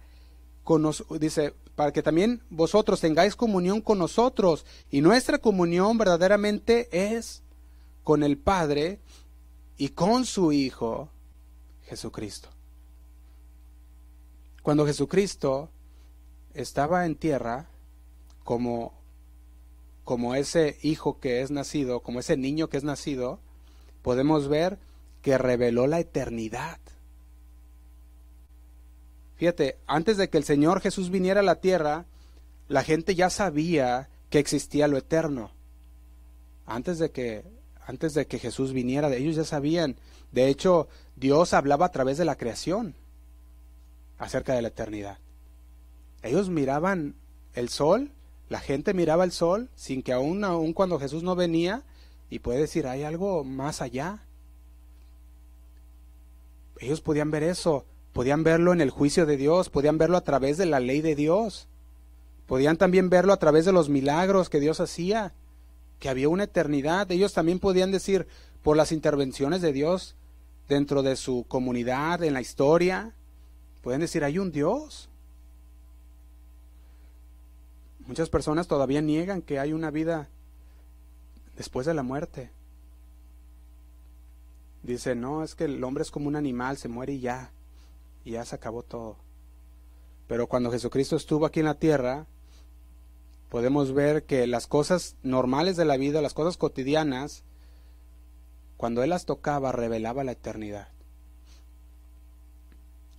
dice, para que también vosotros tengáis comunión con nosotros. Y nuestra comunión verdaderamente es con el Padre y con su Hijo Jesucristo. Cuando Jesucristo estaba en tierra, como, como ese hijo que es nacido, como ese niño que es nacido, podemos ver que reveló la eternidad. Fíjate, antes de que el Señor Jesús viniera a la tierra, la gente ya sabía que existía lo eterno. Antes de que antes de que Jesús viniera, ellos ya sabían. De hecho, Dios hablaba a través de la creación acerca de la eternidad. Ellos miraban el sol, la gente miraba el sol sin que aún, aún cuando Jesús no venía, y puede decir, hay algo más allá. Ellos podían ver eso, Podían verlo en el juicio de Dios, podían verlo a través de la ley de Dios, podían también verlo a través de los milagros que Dios hacía, que había una eternidad. Ellos también podían decir por las intervenciones de Dios dentro de su comunidad, en la historia, pueden decir, hay un Dios. Muchas personas todavía niegan que hay una vida después de la muerte. Dicen, no, es que el hombre es como un animal, se muere y ya y ya se acabó todo. Pero cuando Jesucristo estuvo aquí en la tierra, podemos ver que las cosas normales de la vida, las cosas cotidianas, cuando Él las tocaba, revelaba la eternidad.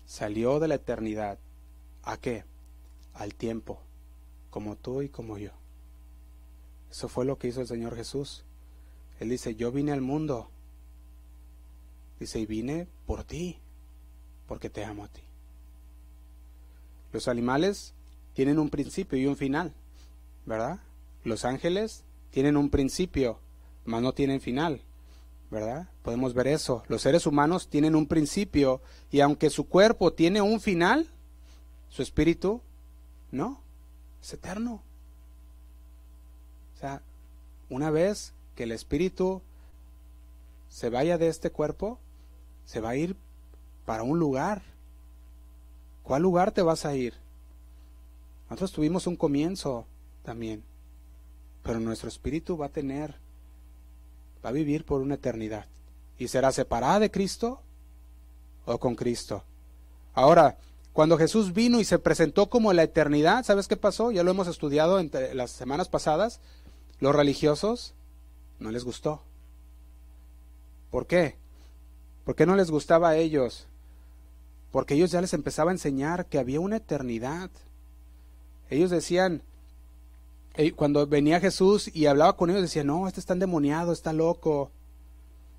Salió de la eternidad. ¿A qué? Al tiempo, como tú y como yo. Eso fue lo que hizo el Señor Jesús. Él dice, yo vine al mundo. Dice, y vine por ti porque te amo a ti. Los animales tienen un principio y un final, ¿verdad? Los ángeles tienen un principio, mas no tienen final, ¿verdad? Podemos ver eso. Los seres humanos tienen un principio y aunque su cuerpo tiene un final, su espíritu no, es eterno. O sea, una vez que el espíritu se vaya de este cuerpo, se va a ir para un lugar. ¿Cuál lugar te vas a ir? Nosotros tuvimos un comienzo también, pero nuestro espíritu va a tener, va a vivir por una eternidad. ¿Y será separada de Cristo o con Cristo? Ahora, cuando Jesús vino y se presentó como la eternidad, ¿sabes qué pasó? Ya lo hemos estudiado entre las semanas pasadas. Los religiosos no les gustó. ¿Por qué? ¿Por qué no les gustaba a ellos? porque ellos ya les empezaba a enseñar que había una eternidad. Ellos decían, cuando venía Jesús y hablaba con ellos, decían, no, este está endemoniado, está loco.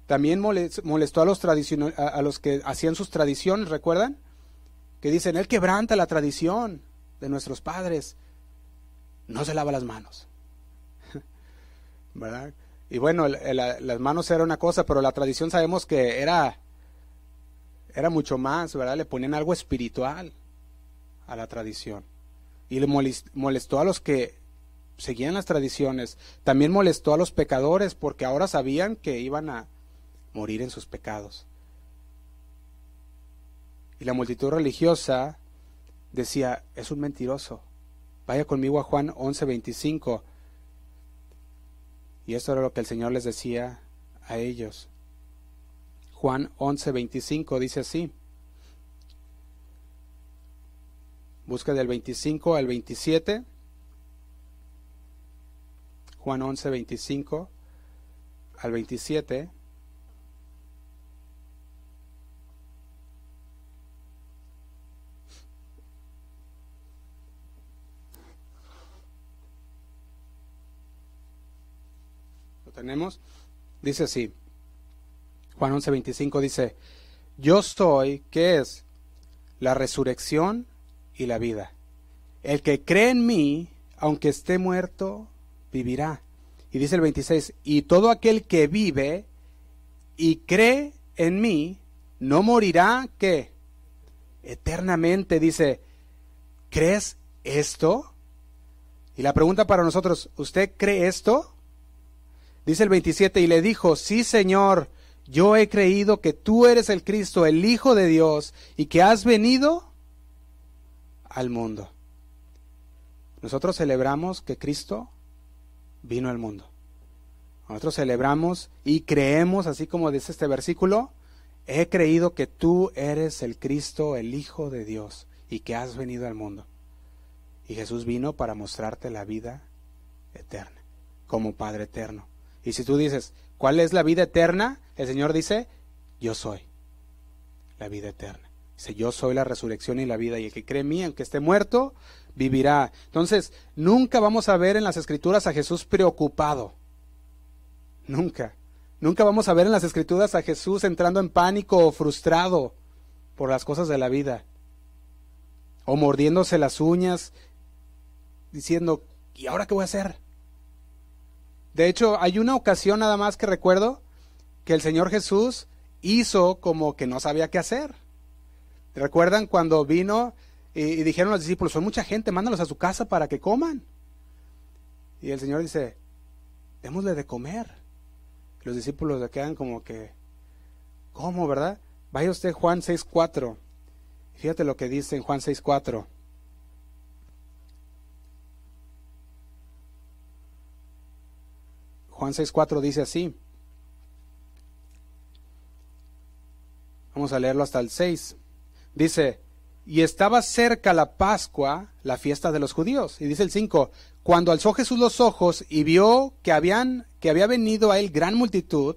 También molestó a los, a los que hacían sus tradiciones, ¿recuerdan? Que dicen, Él quebranta la tradición de nuestros padres. No se lava las manos. ¿Verdad? Y bueno, las manos era una cosa, pero la tradición sabemos que era, era mucho más, ¿verdad? Le ponían algo espiritual a la tradición. Y le molestó a los que seguían las tradiciones. También molestó a los pecadores porque ahora sabían que iban a morir en sus pecados. Y la multitud religiosa decía, es un mentiroso. Vaya conmigo a Juan 11:25. Y esto era lo que el Señor les decía a ellos. Juan 11:25 dice así. Busca del 25 al 27. Juan 11:25 al 27. tenemos, dice así, Juan 11:25 dice, yo soy, ¿qué es? La resurrección y la vida. El que cree en mí, aunque esté muerto, vivirá. Y dice el 26, y todo aquel que vive y cree en mí, no morirá, ¿qué? Eternamente, dice, ¿crees esto? Y la pregunta para nosotros, ¿usted cree esto? Dice el 27, y le dijo, sí Señor, yo he creído que tú eres el Cristo, el Hijo de Dios, y que has venido al mundo. Nosotros celebramos que Cristo vino al mundo. Nosotros celebramos y creemos, así como dice este versículo, he creído que tú eres el Cristo, el Hijo de Dios, y que has venido al mundo. Y Jesús vino para mostrarte la vida eterna, como Padre eterno. Y si tú dices, ¿cuál es la vida eterna? El Señor dice, yo soy la vida eterna. Dice, yo soy la resurrección y la vida, y el que cree en mí, aunque esté muerto, vivirá. Entonces, nunca vamos a ver en las escrituras a Jesús preocupado. Nunca. Nunca vamos a ver en las escrituras a Jesús entrando en pánico o frustrado por las cosas de la vida. O mordiéndose las uñas, diciendo, ¿y ahora qué voy a hacer? De hecho, hay una ocasión nada más que recuerdo que el Señor Jesús hizo como que no sabía qué hacer. ¿Recuerdan cuando vino y, dijeron los discípulos, son mucha gente, mándalos a su casa para que coman? Y el Señor dice, démosle de comer. Los discípulos le quedan como que, ¿cómo, verdad? Vaya usted Juan 6.4. Fíjate lo que dice en Juan 6.4. Juan 6.4 dice así. Vamos a leerlo hasta el 6. Dice, y estaba cerca la Pascua, la fiesta de los judíos. Y dice el 5, cuando alzó Jesús los ojos y vio que, habían, que había venido a él gran multitud,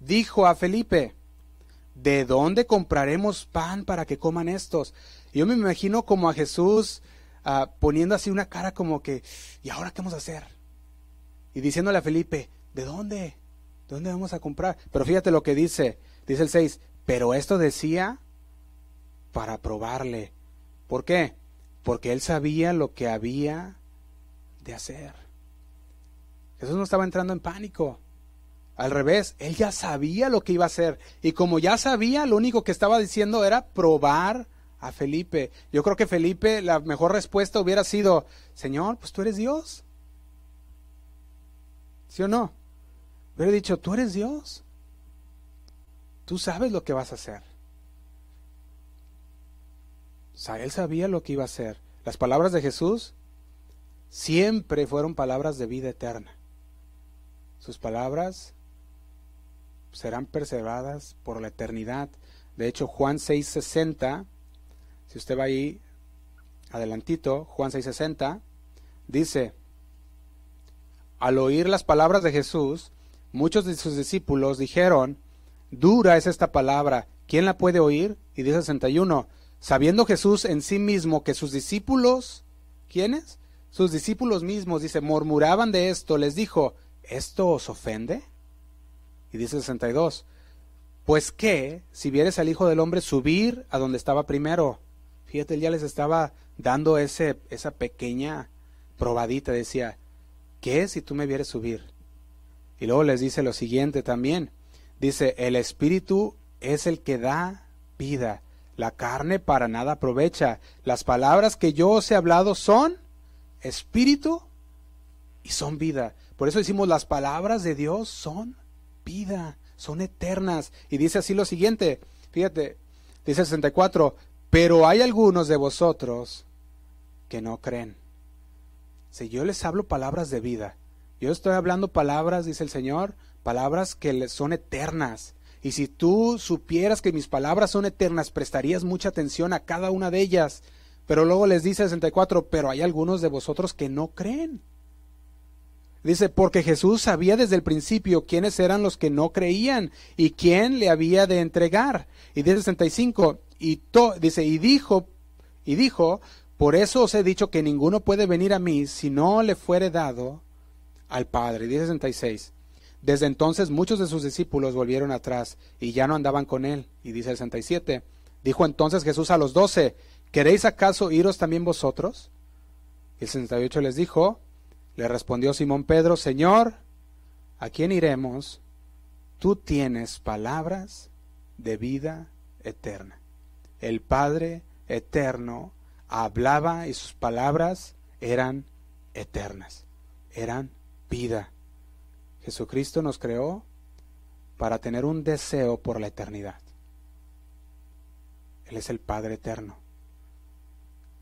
dijo a Felipe, ¿de dónde compraremos pan para que coman estos? Yo me imagino como a Jesús ah, poniendo así una cara como que, ¿y ahora qué vamos a hacer? Y diciéndole a Felipe, ¿De dónde? ¿De dónde vamos a comprar? Pero fíjate lo que dice, dice el 6, pero esto decía para probarle. ¿Por qué? Porque él sabía lo que había de hacer. Jesús no estaba entrando en pánico. Al revés, él ya sabía lo que iba a hacer. Y como ya sabía, lo único que estaba diciendo era probar a Felipe. Yo creo que Felipe, la mejor respuesta hubiera sido, Señor, pues tú eres Dios. ¿Sí o no? He dicho, tú eres Dios. Tú sabes lo que vas a hacer. Él sabía lo que iba a hacer. Las palabras de Jesús siempre fueron palabras de vida eterna. Sus palabras serán preservadas por la eternidad. De hecho, Juan 6:60, si usted va ahí adelantito, Juan 6:60, dice, al oír las palabras de Jesús, muchos de sus discípulos dijeron, dura es esta palabra, ¿quién la puede oír? Y dice 61, sabiendo Jesús en sí mismo que sus discípulos, ¿quiénes? Sus discípulos mismos, dice, murmuraban de esto, les dijo, ¿esto os ofende? Y dice 62, pues que, si vieres al Hijo del Hombre subir a donde estaba primero, fíjate, él ya les estaba dando ese, esa pequeña probadita, decía, ¿qué si tú me vieres subir? Y luego les dice lo siguiente también, dice, el Espíritu es el que da vida, la carne para nada aprovecha. Las palabras que yo os he hablado son espíritu y son vida. Por eso decimos las palabras de Dios son vida, son eternas. Y dice así lo siguiente, fíjate, dice 64, pero hay algunos de vosotros que no creen. Si yo les hablo palabras de vida, yo estoy hablando palabras, dice el Señor, palabras que son eternas, y si tú supieras que mis palabras son eternas, prestarías mucha atención a cada una de ellas. Pero luego les dice 64, pero hay algunos de vosotros que no creen. Dice, porque Jesús sabía desde el principio quiénes eran los que no creían y quién le había de entregar. Y dice 65, y dice, y dijo, y dijo, por eso os he dicho que ninguno puede venir a mí si no le fuere dado al Padre. Dice 66, desde entonces muchos de sus discípulos volvieron atrás y ya no andaban con él. Y dice el 67, dijo entonces Jesús a los doce, ¿queréis acaso iros también vosotros? Y el 68 les dijo, le respondió Simón Pedro, Señor, ¿a quién iremos? Tú tienes palabras de vida eterna. El Padre eterno hablaba y sus palabras eran eternas, eran vida. Jesucristo nos creó para tener un deseo por la eternidad. Él es el Padre eterno,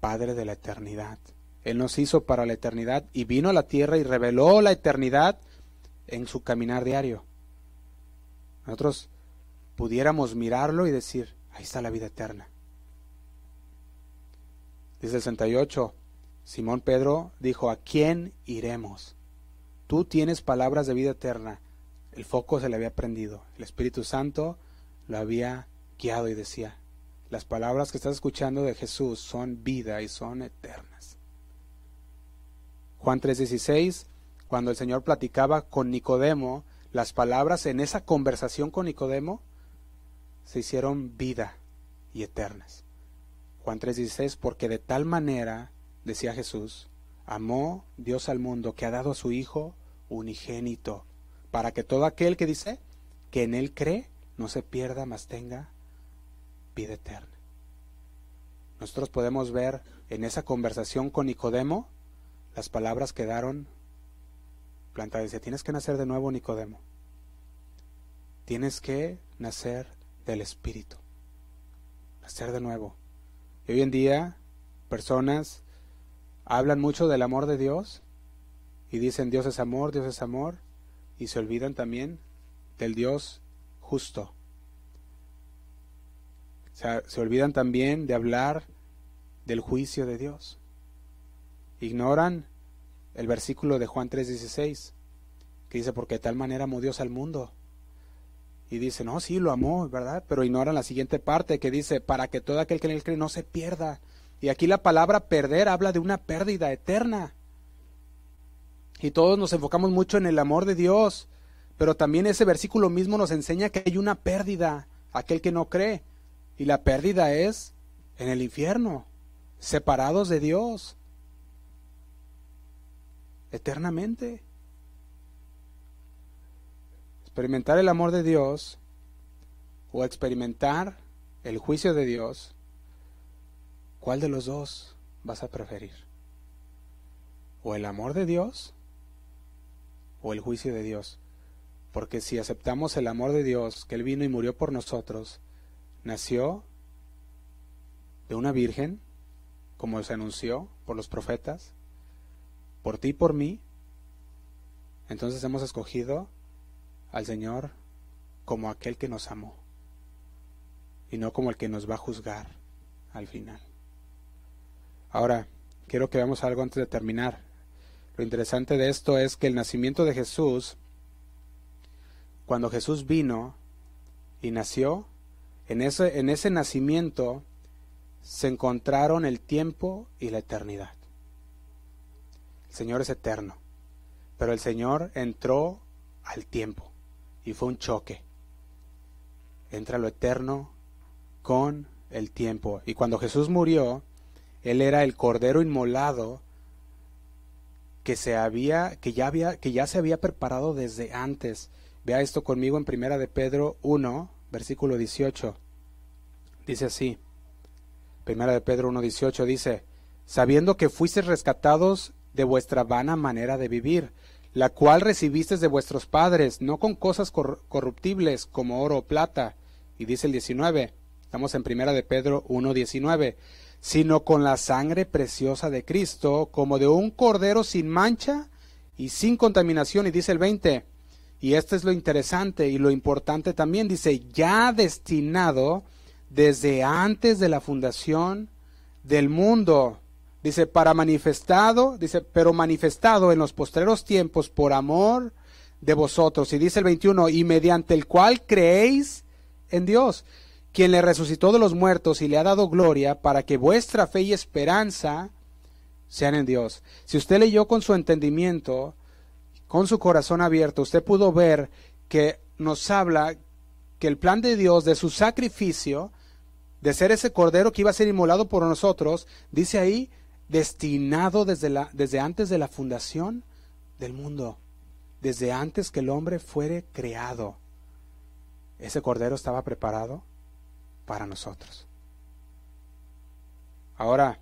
Padre de la eternidad. Él nos hizo para la eternidad y vino a la tierra y reveló la eternidad en su caminar diario. Nosotros pudiéramos mirarlo y decir, ahí está la vida eterna. Dice el 68, Simón Pedro dijo, ¿a quién iremos? Tú tienes palabras de vida eterna. El foco se le había prendido. El Espíritu Santo lo había guiado y decía, las palabras que estás escuchando de Jesús son vida y son eternas. Juan 3:16, cuando el Señor platicaba con Nicodemo, las palabras en esa conversación con Nicodemo se hicieron vida y eternas. Juan 3:16, porque de tal manera, decía Jesús, amó Dios al mundo que ha dado a su Hijo unigénito, para que todo aquel que dice que en Él cree no se pierda, mas tenga vida eterna. Nosotros podemos ver en esa conversación con Nicodemo, las palabras quedaron plantadas. Dice, tienes que nacer de nuevo, Nicodemo. Tienes que nacer del Espíritu. Nacer de nuevo. Y hoy en día, personas hablan mucho del amor de Dios, y dicen Dios es amor, Dios es amor, y se olvidan también del Dios justo. se olvidan también de hablar del juicio de Dios. Ignoran el versículo de Juan 3:16, que dice, porque de tal manera amó Dios al mundo. Y dice, no, sí, lo amó, ¿verdad? Pero ignoran la siguiente parte que dice, para que todo aquel que en él cree no se pierda. Y aquí la palabra perder habla de una pérdida eterna. Y todos nos enfocamos mucho en el amor de Dios, pero también ese versículo mismo nos enseña que hay una pérdida, aquel que no cree. Y la pérdida es en el infierno, separados de Dios, eternamente. Experimentar el amor de Dios o experimentar el juicio de Dios, ¿cuál de los dos vas a preferir? ¿O el amor de Dios o el juicio de Dios. Porque si aceptamos el amor de Dios, que Él vino y murió por nosotros, nació de una virgen, como se anunció por los profetas, por ti y por mí, entonces hemos escogido al Señor como aquel que nos amó y no como el que nos va a juzgar al final. Ahora, quiero que veamos algo antes de terminar. Lo interesante de esto es que el nacimiento de Jesús, cuando Jesús vino y nació, en ese, en ese nacimiento se encontraron el tiempo y la eternidad. El Señor es eterno, pero el Señor entró al tiempo y fue un choque. Entra lo eterno con el tiempo. Y cuando Jesús murió, Él era el cordero inmolado que se había, que ya había, que ya se había preparado desde antes. Vea esto conmigo en Primera de Pedro 1, versículo 18. Dice así. Primera de Pedro 1, 18 dice, sabiendo que fuisteis rescatados de vuestra vana manera de vivir, la cual recibisteis de vuestros padres, no con cosas corruptibles como oro o plata. Y dice el 19, estamos en Primera de Pedro 1, 19, sino con la sangre preciosa de Cristo, como de un cordero sin mancha y sin contaminación. Y dice el 20, y esto es lo interesante y lo importante también, dice, ya destinado desde antes de la fundación del mundo. Dice, para manifestado, dice, pero manifestado en los postreros tiempos por amor de vosotros. Y dice el 21, y mediante el cual creéis en Dios quien le resucitó de los muertos y le ha dado gloria para que vuestra fe y esperanza sean en Dios. Si usted leyó con su entendimiento, con su corazón abierto, usted pudo ver que nos habla que el plan de Dios, de su sacrificio, de ser ese cordero que iba a ser inmolado por nosotros, dice ahí, destinado desde, la, desde antes de la fundación del mundo, desde antes que el hombre fuere creado. Ese cordero estaba preparado para nosotros. Ahora,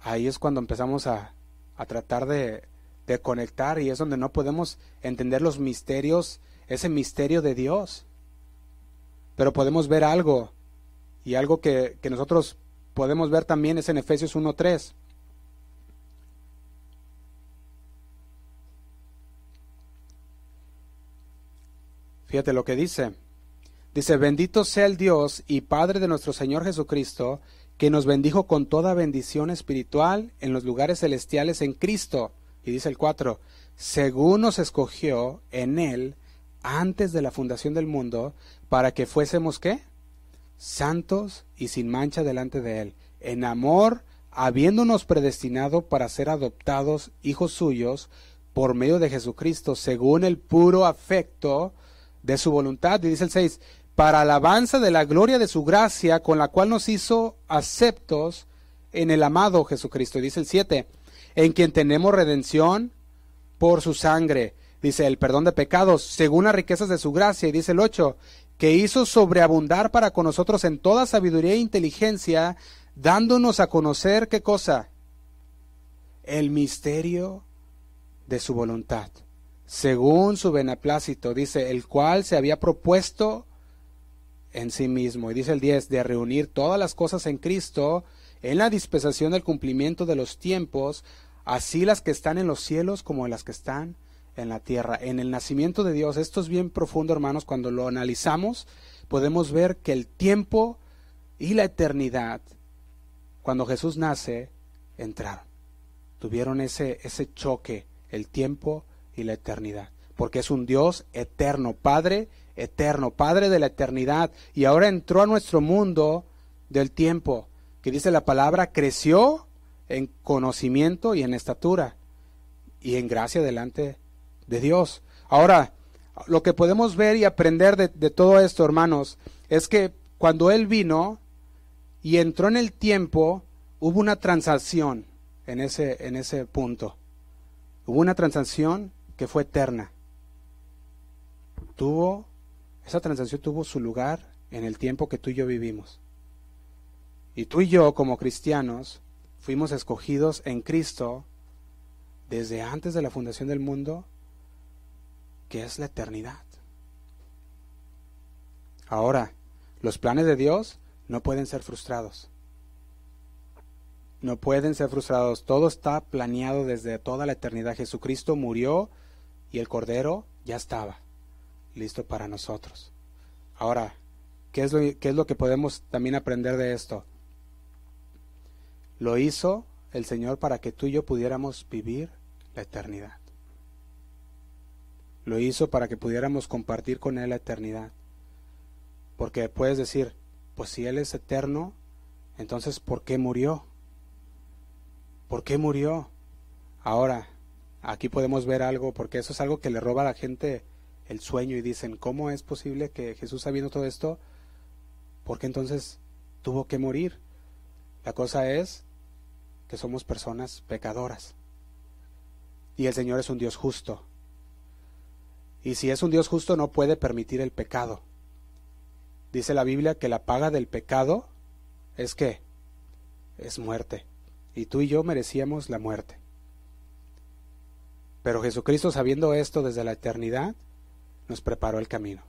ahí es cuando empezamos a, a tratar de, de conectar y es donde no podemos entender los misterios, ese misterio de Dios. Pero podemos ver algo, y algo que, que nosotros podemos ver también es en Efesios 1.3. Fíjate lo que dice. Dice, bendito sea el Dios y Padre de nuestro Señor Jesucristo, que nos bendijo con toda bendición espiritual en los lugares celestiales en Cristo. Y dice el 4, según nos escogió en Él antes de la fundación del mundo, para que fuésemos qué? Santos y sin mancha delante de Él, en amor, habiéndonos predestinado para ser adoptados hijos suyos por medio de Jesucristo, según el puro afecto de su voluntad. Y dice el 6, para alabanza de la gloria de su gracia, con la cual nos hizo aceptos en el amado Jesucristo. Dice el 7, en quien tenemos redención por su sangre. Dice el perdón de pecados, según las riquezas de su gracia. Y dice el 8, que hizo sobreabundar para con nosotros en toda sabiduría e inteligencia, dándonos a conocer qué cosa? El misterio de su voluntad, según su beneplácito, dice, el cual se había propuesto en sí mismo. Y dice el 10, de reunir todas las cosas en Cristo, en la dispensación del cumplimiento de los tiempos, así las que están en los cielos como las que están en la tierra. En el nacimiento de Dios, esto es bien profundo, hermanos, cuando lo analizamos, podemos ver que el tiempo y la eternidad, cuando Jesús nace, entraron. Tuvieron ese, ese choque, el tiempo y la eternidad. Porque es un Dios eterno, Padre eterno, Padre de la eternidad, y ahora entró a nuestro mundo del tiempo, que dice la palabra, creció en conocimiento y en estatura y en gracia delante de Dios. Ahora, lo que podemos ver y aprender de, todo esto, hermanos, es que cuando Él vino y entró en el tiempo, hubo una transacción en ese, en ese punto. Hubo una transacción que fue eterna. Tuvo esa transacción tuvo su lugar en el tiempo que tú y yo vivimos. Y tú y yo, como cristianos, fuimos escogidos en Cristo desde antes de la fundación del mundo, que es la eternidad. Ahora, los planes de Dios no pueden ser frustrados. No pueden ser frustrados. Todo está planeado desde toda la eternidad. Jesucristo murió y el Cordero ya estaba listo para nosotros. Ahora, ¿qué es, lo, ¿qué es lo que podemos también aprender de esto? Lo hizo el Señor para que tú y yo pudiéramos vivir la eternidad. Lo hizo para que pudiéramos compartir con Él la eternidad. Porque puedes decir, pues si Él es eterno, Entonces, ¿por qué murió? ¿Por qué murió? Ahora, aquí podemos ver algo, porque eso es algo que le roba a la gente el sueño y dicen, ¿cómo es posible que Jesús sabiendo todo esto, por qué entonces tuvo que morir? La cosa es que somos personas pecadoras. Y el Señor es un Dios justo. Y si es un Dios justo no puede permitir el pecado. Dice la Biblia que la paga del pecado es que es muerte. Y tú y yo merecíamos la muerte. Pero Jesucristo, sabiendo esto desde la eternidad, nos preparó el camino.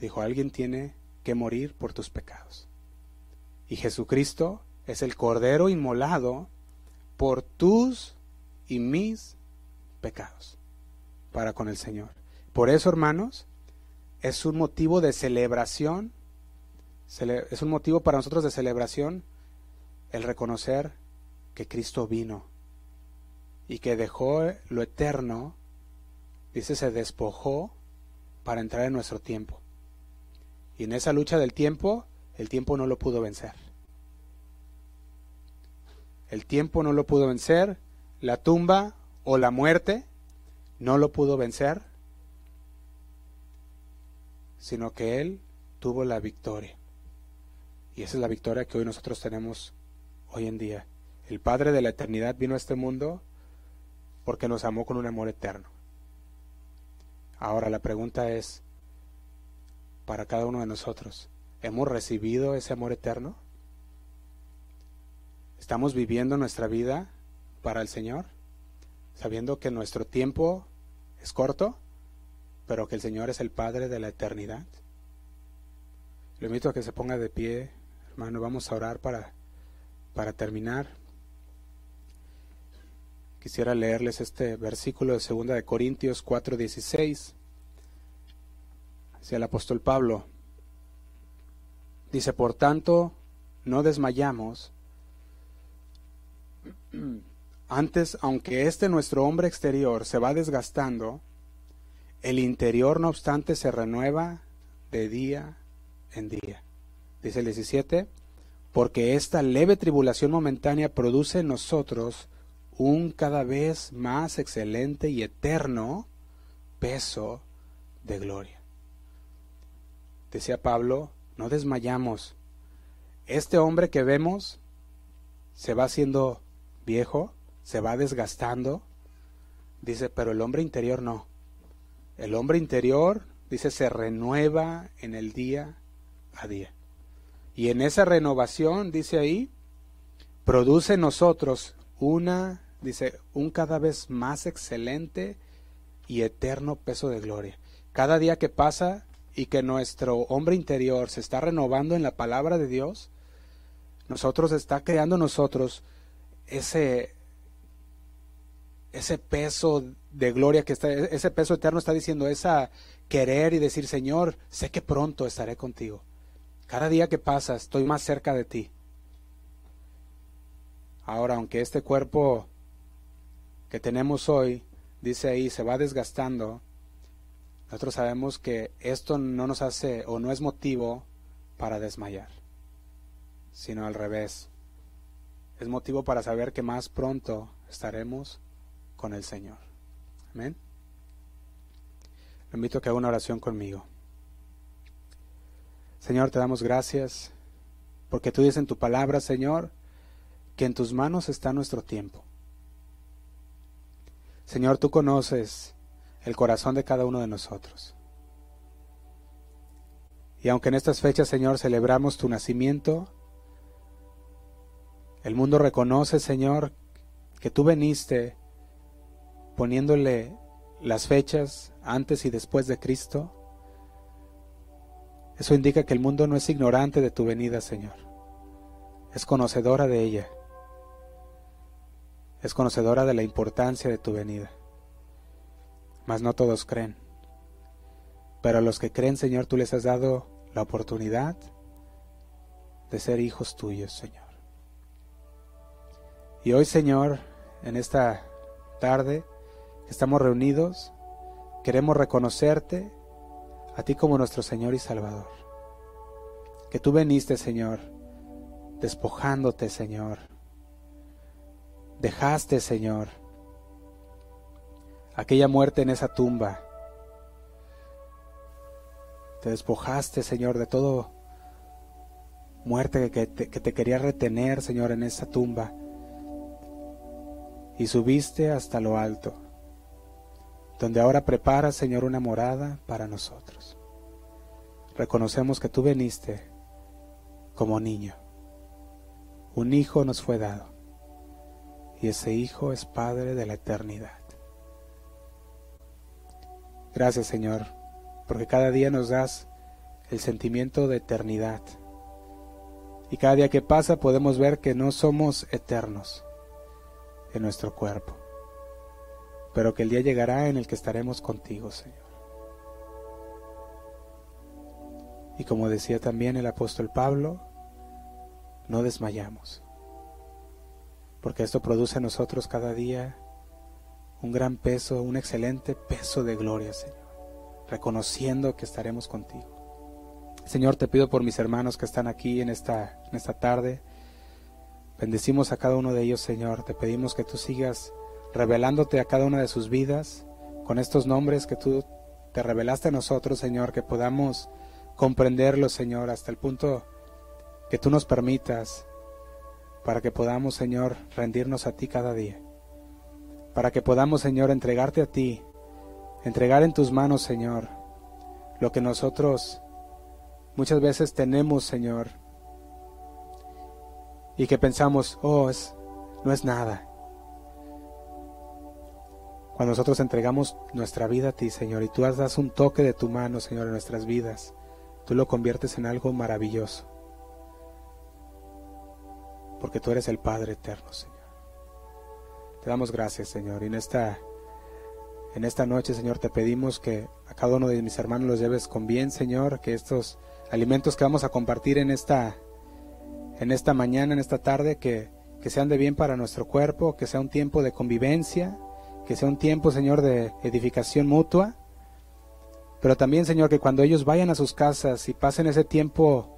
Dijo, alguien tiene que morir por tus pecados. Y Jesucristo es el Cordero inmolado por tus y mis pecados para con el Señor. Por eso, hermanos, es un motivo de celebración, es un motivo para nosotros de celebración el reconocer que Cristo vino y que dejó lo eterno, dice, se despojó para entrar en nuestro tiempo. Y en esa lucha del tiempo, el tiempo no lo pudo vencer. El tiempo no lo pudo vencer, la tumba o la muerte no lo pudo vencer, sino que Él tuvo la victoria. Y esa es la victoria que hoy nosotros tenemos hoy en día. El Padre de la eternidad vino a este mundo porque nos amó con un amor eterno. Ahora la pregunta es, para cada uno de nosotros, ¿hemos recibido ese amor eterno? ¿Estamos viviendo nuestra vida para el Señor? Sabiendo que nuestro tiempo es corto, pero que el Señor es el Padre de la eternidad. Le invito a que se ponga de pie, hermano, vamos a orar para, para terminar. Quisiera leerles este versículo de 2 de Corintios 4:16. Hacia el apóstol Pablo. Dice, por tanto, no desmayamos antes, aunque este nuestro hombre exterior se va desgastando, el interior no obstante se renueva de día en día. Dice el 17, porque esta leve tribulación momentánea produce en nosotros un cada vez más excelente y eterno peso de gloria. Decía Pablo, no desmayamos. Este hombre que vemos se va haciendo viejo, se va desgastando. Dice, pero el hombre interior no. El hombre interior, dice, se renueva en el día a día. Y en esa renovación, dice ahí, produce en nosotros una, dice, un cada vez más excelente y eterno peso de gloria. Cada día que pasa y que nuestro hombre interior se está renovando en la palabra de Dios, nosotros está creando nosotros ese, ese peso de gloria que está, ese peso eterno está diciendo, esa querer y decir, Señor, sé que pronto estaré contigo. Cada día que pasa estoy más cerca de ti. Ahora, aunque este cuerpo que tenemos hoy, dice ahí, se va desgastando, nosotros sabemos que esto no nos hace o no es motivo para desmayar, sino al revés es motivo para saber que más pronto estaremos con el Señor. Amén. Le invito a que haga una oración conmigo. Señor, te damos gracias porque tú dices en tu palabra, Señor, que en tus manos está nuestro tiempo. Señor, tú conoces el corazón de cada uno de nosotros. Y aunque en estas fechas, Señor, celebramos tu nacimiento, el mundo reconoce, Señor, que tú veniste poniéndole las fechas antes y después de Cristo. Eso indica que el mundo no es ignorante de tu venida, Señor. Es conocedora de ella. Es conocedora de la importancia de tu venida. Mas no todos creen. Pero a los que creen, Señor, tú les has dado la oportunidad de ser hijos tuyos, Señor. Y hoy, Señor, en esta tarde que estamos reunidos, queremos reconocerte a ti como nuestro Señor y Salvador. Que tú veniste, Señor, despojándote, Señor. Dejaste, Señor, aquella muerte en esa tumba. Te despojaste, Señor, de todo muerte que te, que te quería retener, Señor, en esa tumba. Y subiste hasta lo alto, donde ahora preparas, Señor, una morada para nosotros. Reconocemos que tú veniste como niño. Un hijo nos fue dado, y ese hijo es Padre de la eternidad. Gracias, Señor, porque cada día nos das el sentimiento de eternidad y cada día que pasa podemos ver que no somos eternos en nuestro cuerpo, pero que el día llegará en el que estaremos contigo, Señor. Y como decía también el apóstol Pablo, no desmayamos, porque esto produce a nosotros cada día un gran peso, un excelente peso de gloria, Señor, reconociendo que estaremos contigo. Señor, te pido por mis hermanos que están aquí en esta, en esta tarde. Bendecimos a cada uno de ellos, Señor. Te pedimos que tú sigas revelándote a cada una de sus vidas con estos nombres que tú te revelaste a nosotros, Señor, que podamos comprenderlos, Señor, hasta el punto que tú nos permitas para que podamos, Señor, rendirnos a ti cada día. Para que podamos, Señor, entregarte a ti, entregar en tus manos, Señor, lo que nosotros muchas veces tenemos, Señor, y que pensamos, oh, no es nada. Cuando nosotros entregamos nuestra vida a ti, Señor, y tú das un toque de tu mano, Señor, en nuestras vidas, tú lo conviertes en algo maravilloso. Porque tú eres el Padre eterno, Señor. Te damos gracias, Señor, y en esta en esta noche, Señor, te pedimos que a cada uno de mis hermanos los lleves con bien, Señor, que estos alimentos que vamos a compartir en esta, en esta mañana, en esta tarde, que, que sean de bien para nuestro cuerpo, que sea un tiempo de convivencia, que sea un tiempo, Señor, de edificación mutua. Pero también, Señor, que cuando ellos vayan a sus casas y pasen ese tiempo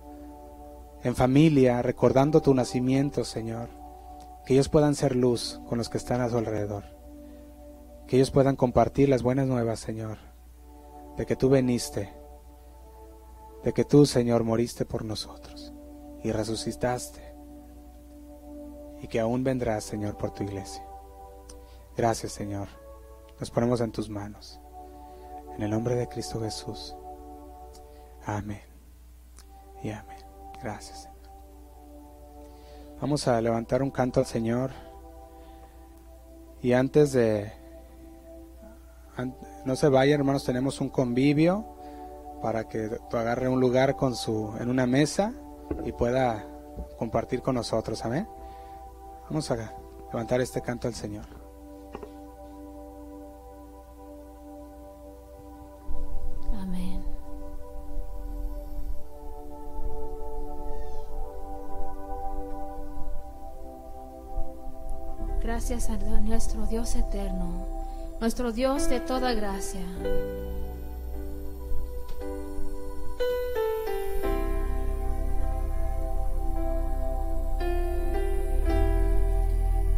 en familia, recordando tu nacimiento, Señor, que ellos puedan ser luz con los que están a su alrededor. Que ellos puedan compartir las buenas nuevas, Señor, de que tú veniste de que tú, Señor, moriste por nosotros y resucitaste y que aún vendrás, Señor, por tu iglesia. Gracias, Señor. Nos ponemos en tus manos. En el nombre de Cristo Jesús. Amén. Y amén. Gracias, Señor. Vamos a levantar un canto al Señor. Y antes de... No se vayan, hermanos, tenemos un convivio para que agarre un lugar con su, en una mesa y pueda compartir con nosotros. Amén. Vamos a levantar este canto al Señor. Gracias a nuestro Dios eterno, nuestro Dios de toda gracia.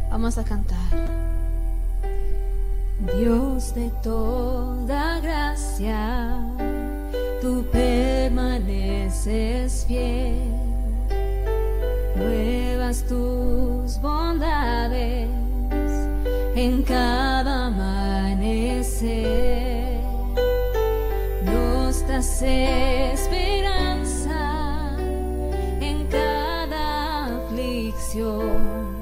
Vamos a cantar. Dios de toda gracia, tú permaneces fiel. Cada amanecer. Nos das esperanza en cada aflicción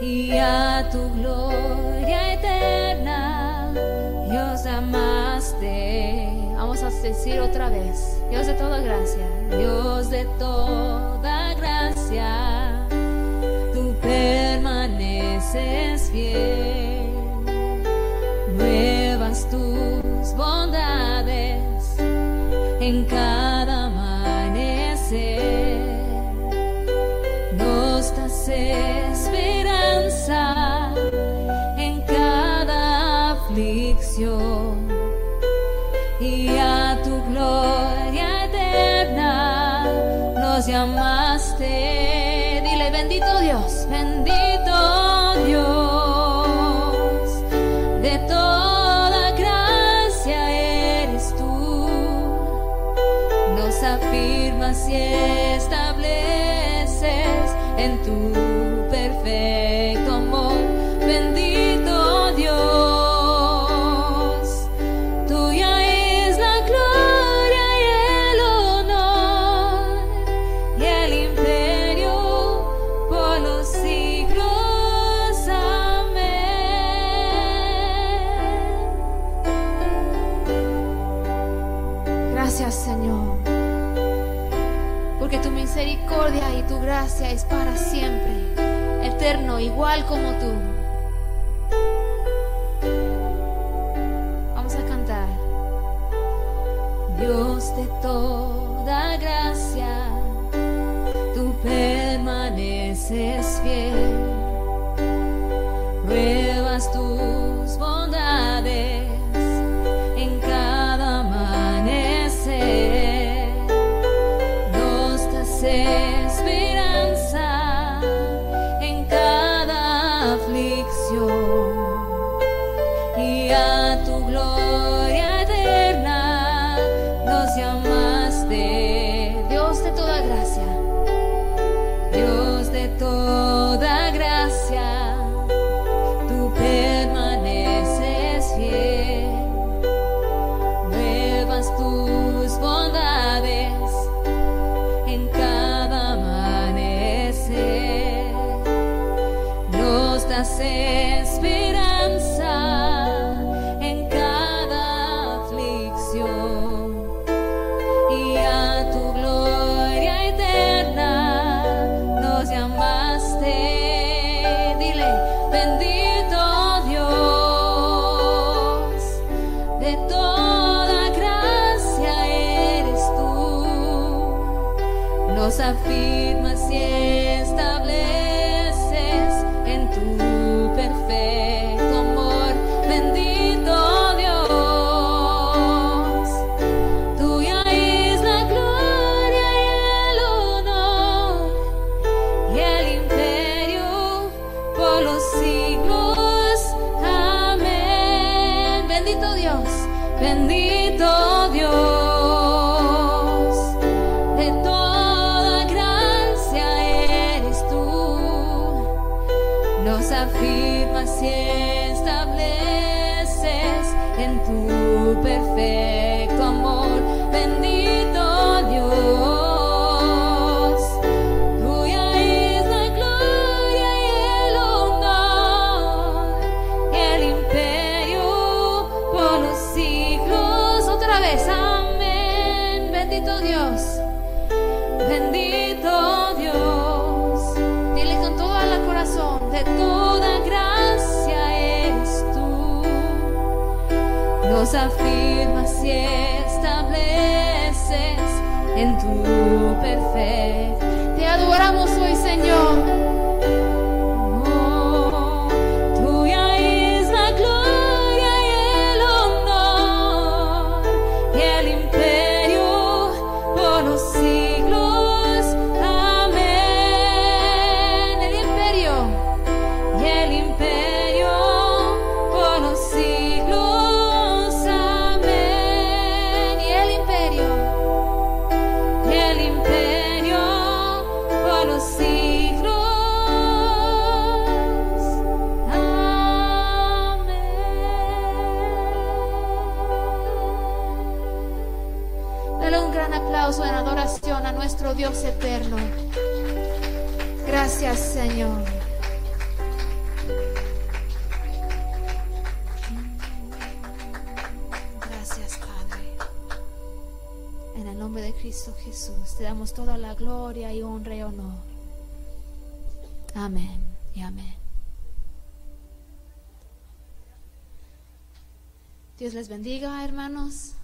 y a tu gloria eterna, Dios amaste. Vamos a decir otra vez, Dios de toda gracia, Dios de toda gracia, Mama. bendito Dios, de toda gracia eres tú, nos afirmas y estableces en tu perfecto. Señor. Gracias, Padre. En el nombre de Cristo Jesús, te damos toda la gloria y honra y honor. Amén y amén. Dios les bendiga, hermanos.